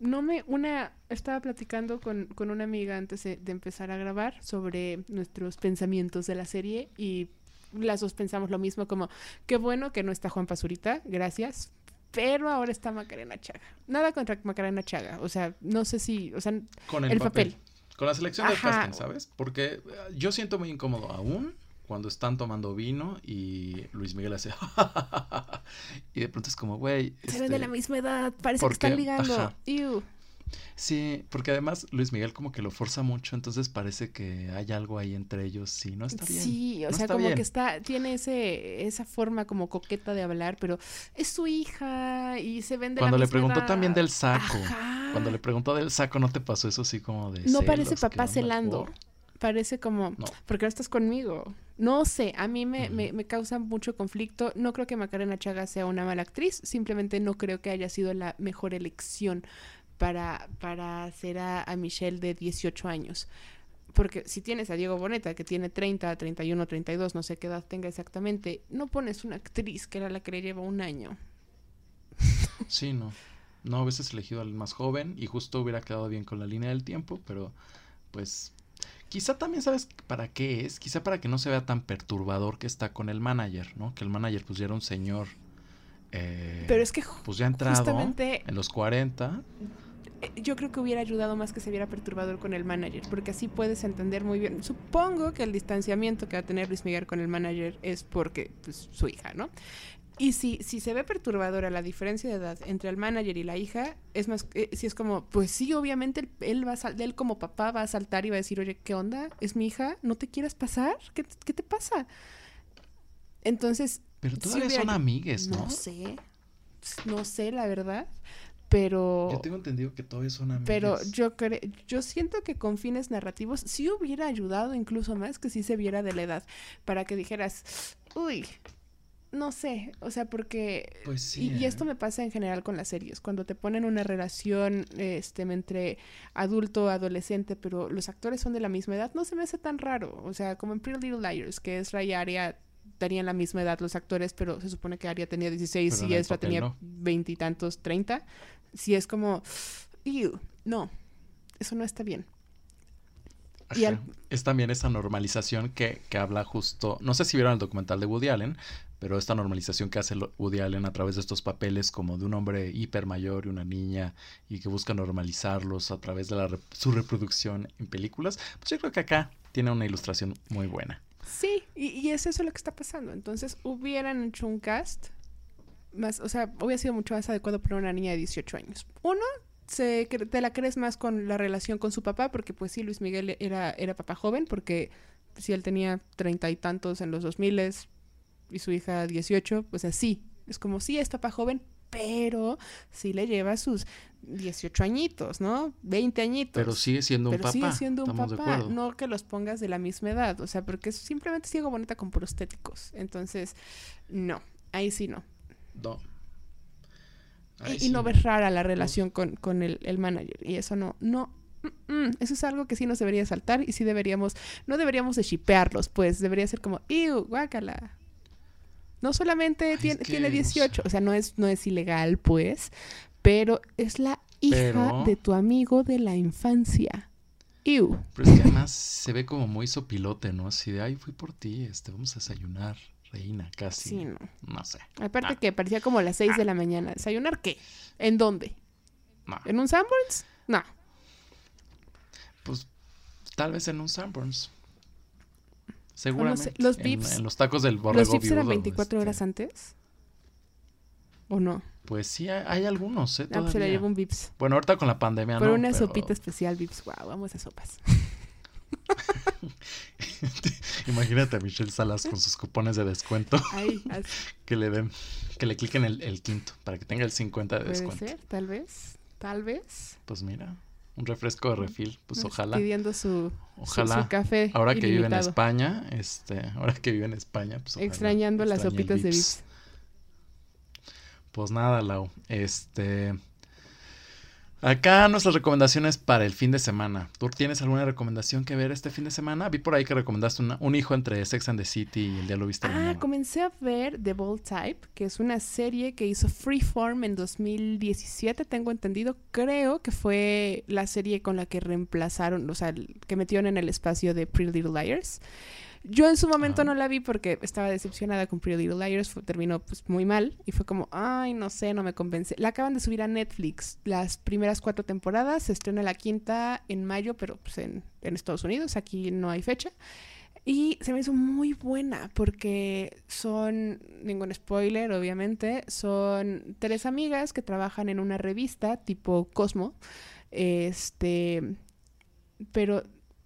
no me, una, estaba platicando con, con una amiga antes de, de empezar a grabar sobre nuestros pensamientos de la serie y las dos pensamos lo mismo, como, qué bueno que no está Juan Pazurita, gracias, pero ahora está Macarena Chaga. Nada contra Macarena Chaga, o sea, no sé si, o sea, Con el, el papel. papel. Con la selección del Ajá. casting, ¿sabes? Porque eh, yo siento muy incómodo aún cuando están tomando vino y Luis Miguel hace *laughs* y de pronto es como, güey, se ven este, de la misma edad, parece que porque- están ligando. Sí, porque además Luis Miguel como que lo forza mucho, entonces parece que hay algo ahí entre ellos y no está bien. Sí, o no sea, como bien. que está, tiene ese, esa forma como coqueta de hablar, pero es su hija y se ven de Cuando la le misma preguntó edad. también del saco, Ajá. cuando le preguntó del saco, ¿no te pasó eso así como de No parece papá celando. Parece como, No. ¿por qué no estás conmigo? No sé, a mí me, me, me causa mucho conflicto. No creo que Macarena Chaga sea una mala actriz, simplemente no creo que haya sido la mejor elección para, para hacer a, a Michelle de 18 años. Porque si tienes a Diego Boneta, que tiene 30, 31, 32, no sé qué edad tenga exactamente, no pones una actriz que era la que le lleva un año. Sí, no. No hubieses elegido al más joven y justo hubiera quedado bien con la línea del tiempo, pero pues quizá también sabes para qué es, quizá para que no se vea tan perturbador que está con el manager, ¿no? Que el manager pues ya era un señor eh, Pero es que pues ya entrado en los 40. eh, yo creo que hubiera ayudado más que se viera perturbador con el manager, porque así puedes entender muy bien. Supongo que el distanciamiento que va a tener Luis Miguel con el manager es porque pues, su hija, ¿no? Y si, si se ve perturbadora la diferencia de edad entre el manager y la hija, es más, eh, si es como, pues sí, obviamente él, él va a sal- él como papá va a saltar y va a decir, oye, ¿qué onda? ¿Es mi hija? ¿No te quieras pasar? ¿Qué, qué te pasa? Entonces, Pero todavía son amigues, ¿no? no sé, no sé la verdad, pero... Yo tengo entendido que todavía son amigues. Pero yo creo, yo siento que con fines narrativos sí hubiera ayudado incluso más que si se viera de la edad, para que dijeras, uy, no sé, o sea, porque... Pues sí, y, y ¿eh? esto me pasa en general con las series, cuando te ponen una relación este, entre adulto, adolescente, pero los actores son de la misma edad, no se me hace tan raro, o sea, como en Pretty Little Liars, que Ezra y Aria tenían la misma edad los actores, pero se supone que Aria tenía 16 Pero en y Ezra tenía no. veintitantos, treinta, si es como, "Ew", no, eso no está bien. y al- Ajá. Es también esa normalización que, que habla justo, no sé si vieron el documental de Woody Allen, pero esta normalización que hace Woody Allen a través de estos papeles como de un hombre hiper mayor y una niña y que busca normalizarlos a través de la rep- su reproducción en películas, pues yo creo que acá tiene una ilustración muy buena. Sí, y, y es eso lo que está pasando. Entonces, hubieran hecho un cast más, o sea, hubiera sido mucho más adecuado para una niña de 18 años. Uno, se, te la crees más con la relación con su papá, porque pues sí, Luis Miguel era, era papá joven, porque si él tenía treinta y tantos en los 2000 y su hija 18, pues así. Es como, sí, es papá joven, pero sí le lleva sus 18 añitos, ¿no? 20 añitos. Pero sigue siendo un Pero papá. sigue siendo un papá, no que los pongas de la misma edad, o sea, porque es simplemente ciego bonita con prostéticos. Entonces, no, ahí sí no. No. Y- no ves rara la relación con, con el, el manager. Y eso no, no, mm, mm, eso es algo que sí nos debería saltar y sí deberíamos, no deberíamos de shipearlos, pues debería ser como, ¡iu, guácala! No solamente Ay, tiene, tiene no sé. 18, o sea, no es, no es ilegal, pues, pero es la hija Pero- de tu amigo de la infancia. Ew. Pero es que además se ve como muy sopilote, ¿no? Así de, ay, fui por ti, este, vamos a desayunar, reina, casi. Sí, no. No sé. Aparte Ah. que parecía como las 6 de la mañana. ¿Desayunar qué? ¿En dónde? No. ¿En un Sanborns? No. Pues tal vez en un Sanborns. Seguramente. los en- Vips- En, los tacos del borrego ¿Los VIPs eran viudo, 24 este, horas antes? ¿O no? Pues sí, hay, hay algunos, ¿eh? Ah, pues se Todavía. llevo un Vips. Bueno, ahorita con la pandemia Por no, una pero sopita especial Vips. Wow, vamos a sopas. *laughs* Imagínate a Michelle Salas con sus cupones de descuento *laughs* Ay, *laughs* así que le den, que le cliquen el, el quinto para que tenga el 50 de puede descuento. ser, tal vez. Tal vez. Pues mira, un refresco de refil, pues ojalá. Pidiendo su, Ojalá. su café. Ahora que vive en. España, este, ahora que vive en España, pues ojalá Extrañando las sopitas de. Vips. Pues nada, Lau. Este. Acá nuestras recomendaciones para el fin de semana. ¿Tú tienes alguna recomendación que ver este fin de semana? Vi por ahí que recomendaste una- un hijo entre Sex and the City y el Diablo Viste Ah, comencé a ver The Bold Type, que es una serie que hizo Freeform en 2017, tengo entendido. Creo que fue la serie con la que reemplazaron, o sea, que metieron en el espacio de Pretty Little Liars. Yo en su momento no la vi porque estaba decepcionada con Pretty Little Liars, fue- terminó pues muy mal y fue como, ay, no sé, no me convence. La acaban de subir a Netflix, las primeras cuatro temporadas, se estrena la quinta en mayo, pero pues en, en Estados Unidos, aquí no hay fecha. Y se me hizo muy buena porque son, ningún spoiler obviamente, son tres amigas que trabajan en una revista tipo Cosmo. Este, pero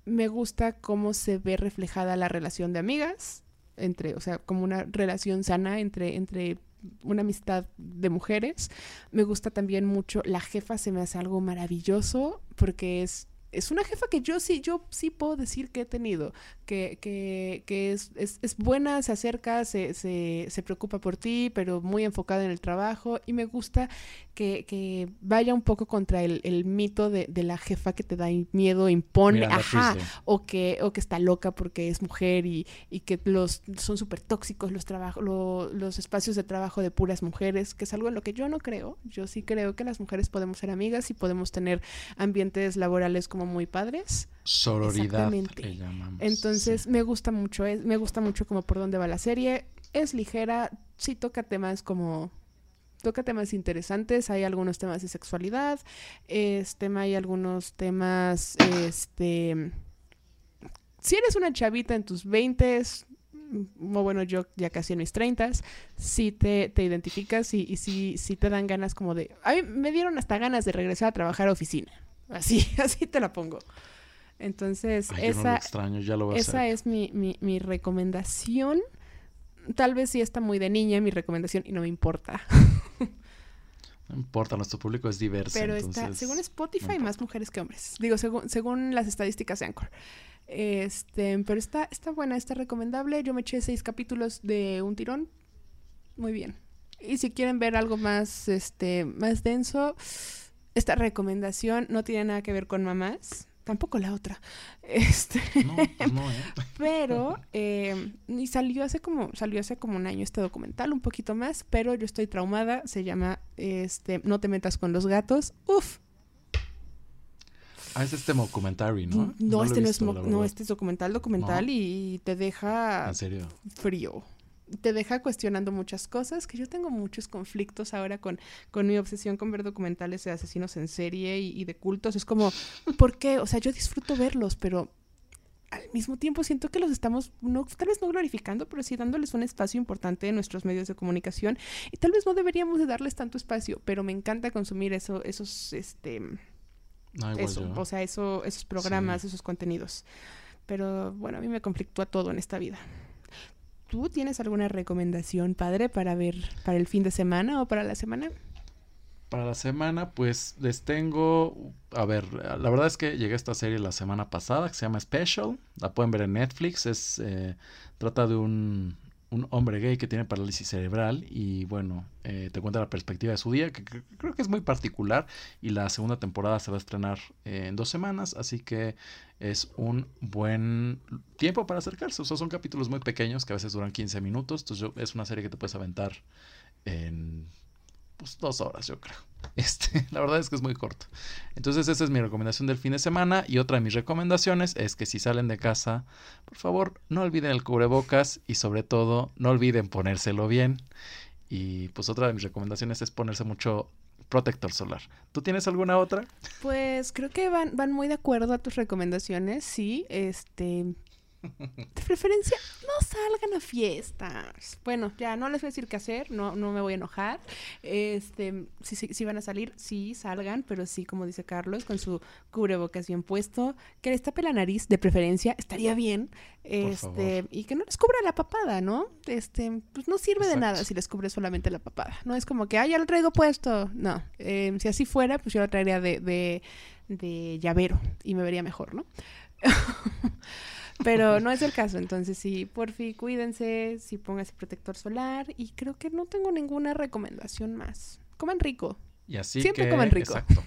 me gusta cómo se ve reflejada la relación de amigas, entre, o sea, como una relación sana entre, entre una amistad de mujeres. Me gusta también mucho, la jefa se me hace algo maravilloso porque es, es una jefa que yo sí, yo sí puedo decir que he tenido, que, que, que es, es, es buena, se acerca, se, se, se preocupa por ti, pero muy enfocada en el trabajo y me gusta que, que vaya un poco contra el, el mito de, de la jefa que te da miedo, impone, Miranda ajá, o que, o que está loca porque es mujer y, y que los son súper tóxicos los, trabajo, lo- los espacios de trabajo de puras mujeres, que es algo en lo que yo no creo. Yo sí creo que las mujeres podemos ser amigas y podemos tener ambientes laborales como muy padres. Sororidad Exactamente. Entonces me gusta mucho, es- me gusta mucho como por dónde va la serie. Es ligera, sí toca temas como toca temas interesantes, hay algunos temas de sexualidad, este, hay algunos temas, este, si eres una chavita en tus 20 o bueno, yo ya casi en mis 30 si te, te identificas y, y sí, sí te dan ganas como de, a mí me dieron hasta ganas de regresar a trabajar a oficina, así, *laughs* así te la pongo. Entonces, Ay, no esa, extraño, ya lo voy a esa es mi, mi, mi recomendación. Tal vez sí está muy de niña mi recomendación y no me importa. No importa, nuestro público es diverso. Pero entonces, está, según Spotify, más mujeres que hombres. Digo, según, según las estadísticas de Anchor. Este, pero está, está buena, está recomendable. Yo me eché seis capítulos de un tirón. Muy bien. Y si quieren ver algo más, este, más denso, esta recomendación no tiene nada que ver con mamás. Tampoco la otra. *laughs* Este. No, pues no, ¿eh? *laughs* Pero, eh, y salió hace como, salió hace como un año este documental, un poquito más, pero yo estoy traumada, se llama este No te metas con los gatos. Uf, Ah, es este documentary, ¿no? no, he este no es no, este es documental, documental No. y te deja En serio. frío. Te deja cuestionando muchas cosas, que yo tengo muchos conflictos ahora con, con mi obsesión con ver documentales de asesinos en serie y, y de cultos. Es como, ¿por qué? O sea, yo disfruto verlos, pero al mismo tiempo siento que los estamos, no, tal vez no glorificando, pero sí dándoles un espacio importante en nuestros medios de comunicación. Y tal vez no deberíamos de darles tanto espacio, pero me encanta consumir eso, esos, este, No, igual eso, yo. o sea, eso, esos programas, esos contenidos. Pero bueno, a mí me conflictúa todo en esta vida. ¿Tú tienes alguna recomendación, padre, para ver para el fin de semana o para la semana? Para la semana, pues les tengo. A ver, la verdad es que llegué a esta serie la semana pasada que se llama Special. La pueden ver en Netflix. Es eh, trata de un, un hombre gay que tiene parálisis cerebral y bueno, eh, te cuenta la perspectiva de su día, que, creo que es muy particular. Y la segunda temporada se va a estrenar en dos semanas, así que es un buen tiempo para acercarse. O sea, son capítulos muy pequeños que a veces duran 15 minutos. Entonces yo- es una serie que te puedes aventar en pues dos horas, yo creo. *laughs* Este, la verdad es que es muy corto. Entonces esa es mi recomendación del fin de semana y otra de mis recomendaciones es que si salen de casa, por favor, no olviden el cubrebocas y sobre todo no olviden ponérselo bien. Y pues otra de mis recomendaciones es ponerse mucho protector solar. ¿Tú tienes alguna otra? Pues creo que van, van muy de acuerdo a tus recomendaciones, sí. Este, de preferencia, no salgan a fiestas. Bueno, ya no les voy a decir qué hacer, no, no me voy a enojar. Este, si, si, van a salir, sí, salgan, pero sí, como dice Carlos, con su cubrebocas bien puesto, que les tape la nariz, de preferencia, estaría bien. Este, y que no les cubra la papada, ¿no? Este, pues no sirve de nada si les cubre solamente la papada. No es como que, ah, ya lo traigo puesto. No, eh, si así fuera, pues yo lo traería de, de, de llavero y me vería mejor, ¿no? *laughs* Pero no es el caso, entonces sí, por fin cuídense, sí pónganse protector solar y creo que no tengo ninguna recomendación más. Coman rico. Y así Siempre coman rico. Exacto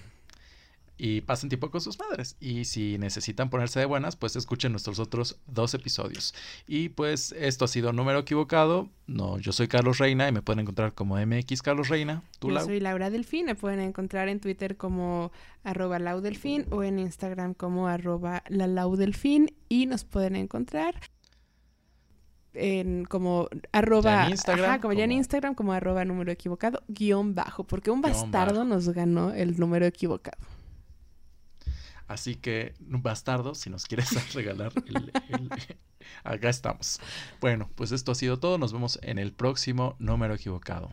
y pasen tiempo con sus madres. Y si necesitan ponerse de buenas, pues escuchen nuestros otros dos episodios. Y pues esto ha sido Número Equivocado. No, yo soy Carlos Reina y me pueden encontrar como MX Carlos Reina. ¿Tú, yo soy Laura Delfín. Me pueden encontrar en Twitter como arroba laudelfín o en Instagram como arroba la laudelfín. Y nos pueden encontrar en como arroba en Instagram, como, ya en Instagram como arroba número equivocado guion bajo porque un bastardo nos ganó el número equivocado Así que, bastardo, si nos quieres regalar, acá estamos. Bueno, pues esto ha sido todo. Nos vemos en el próximo número equivocado.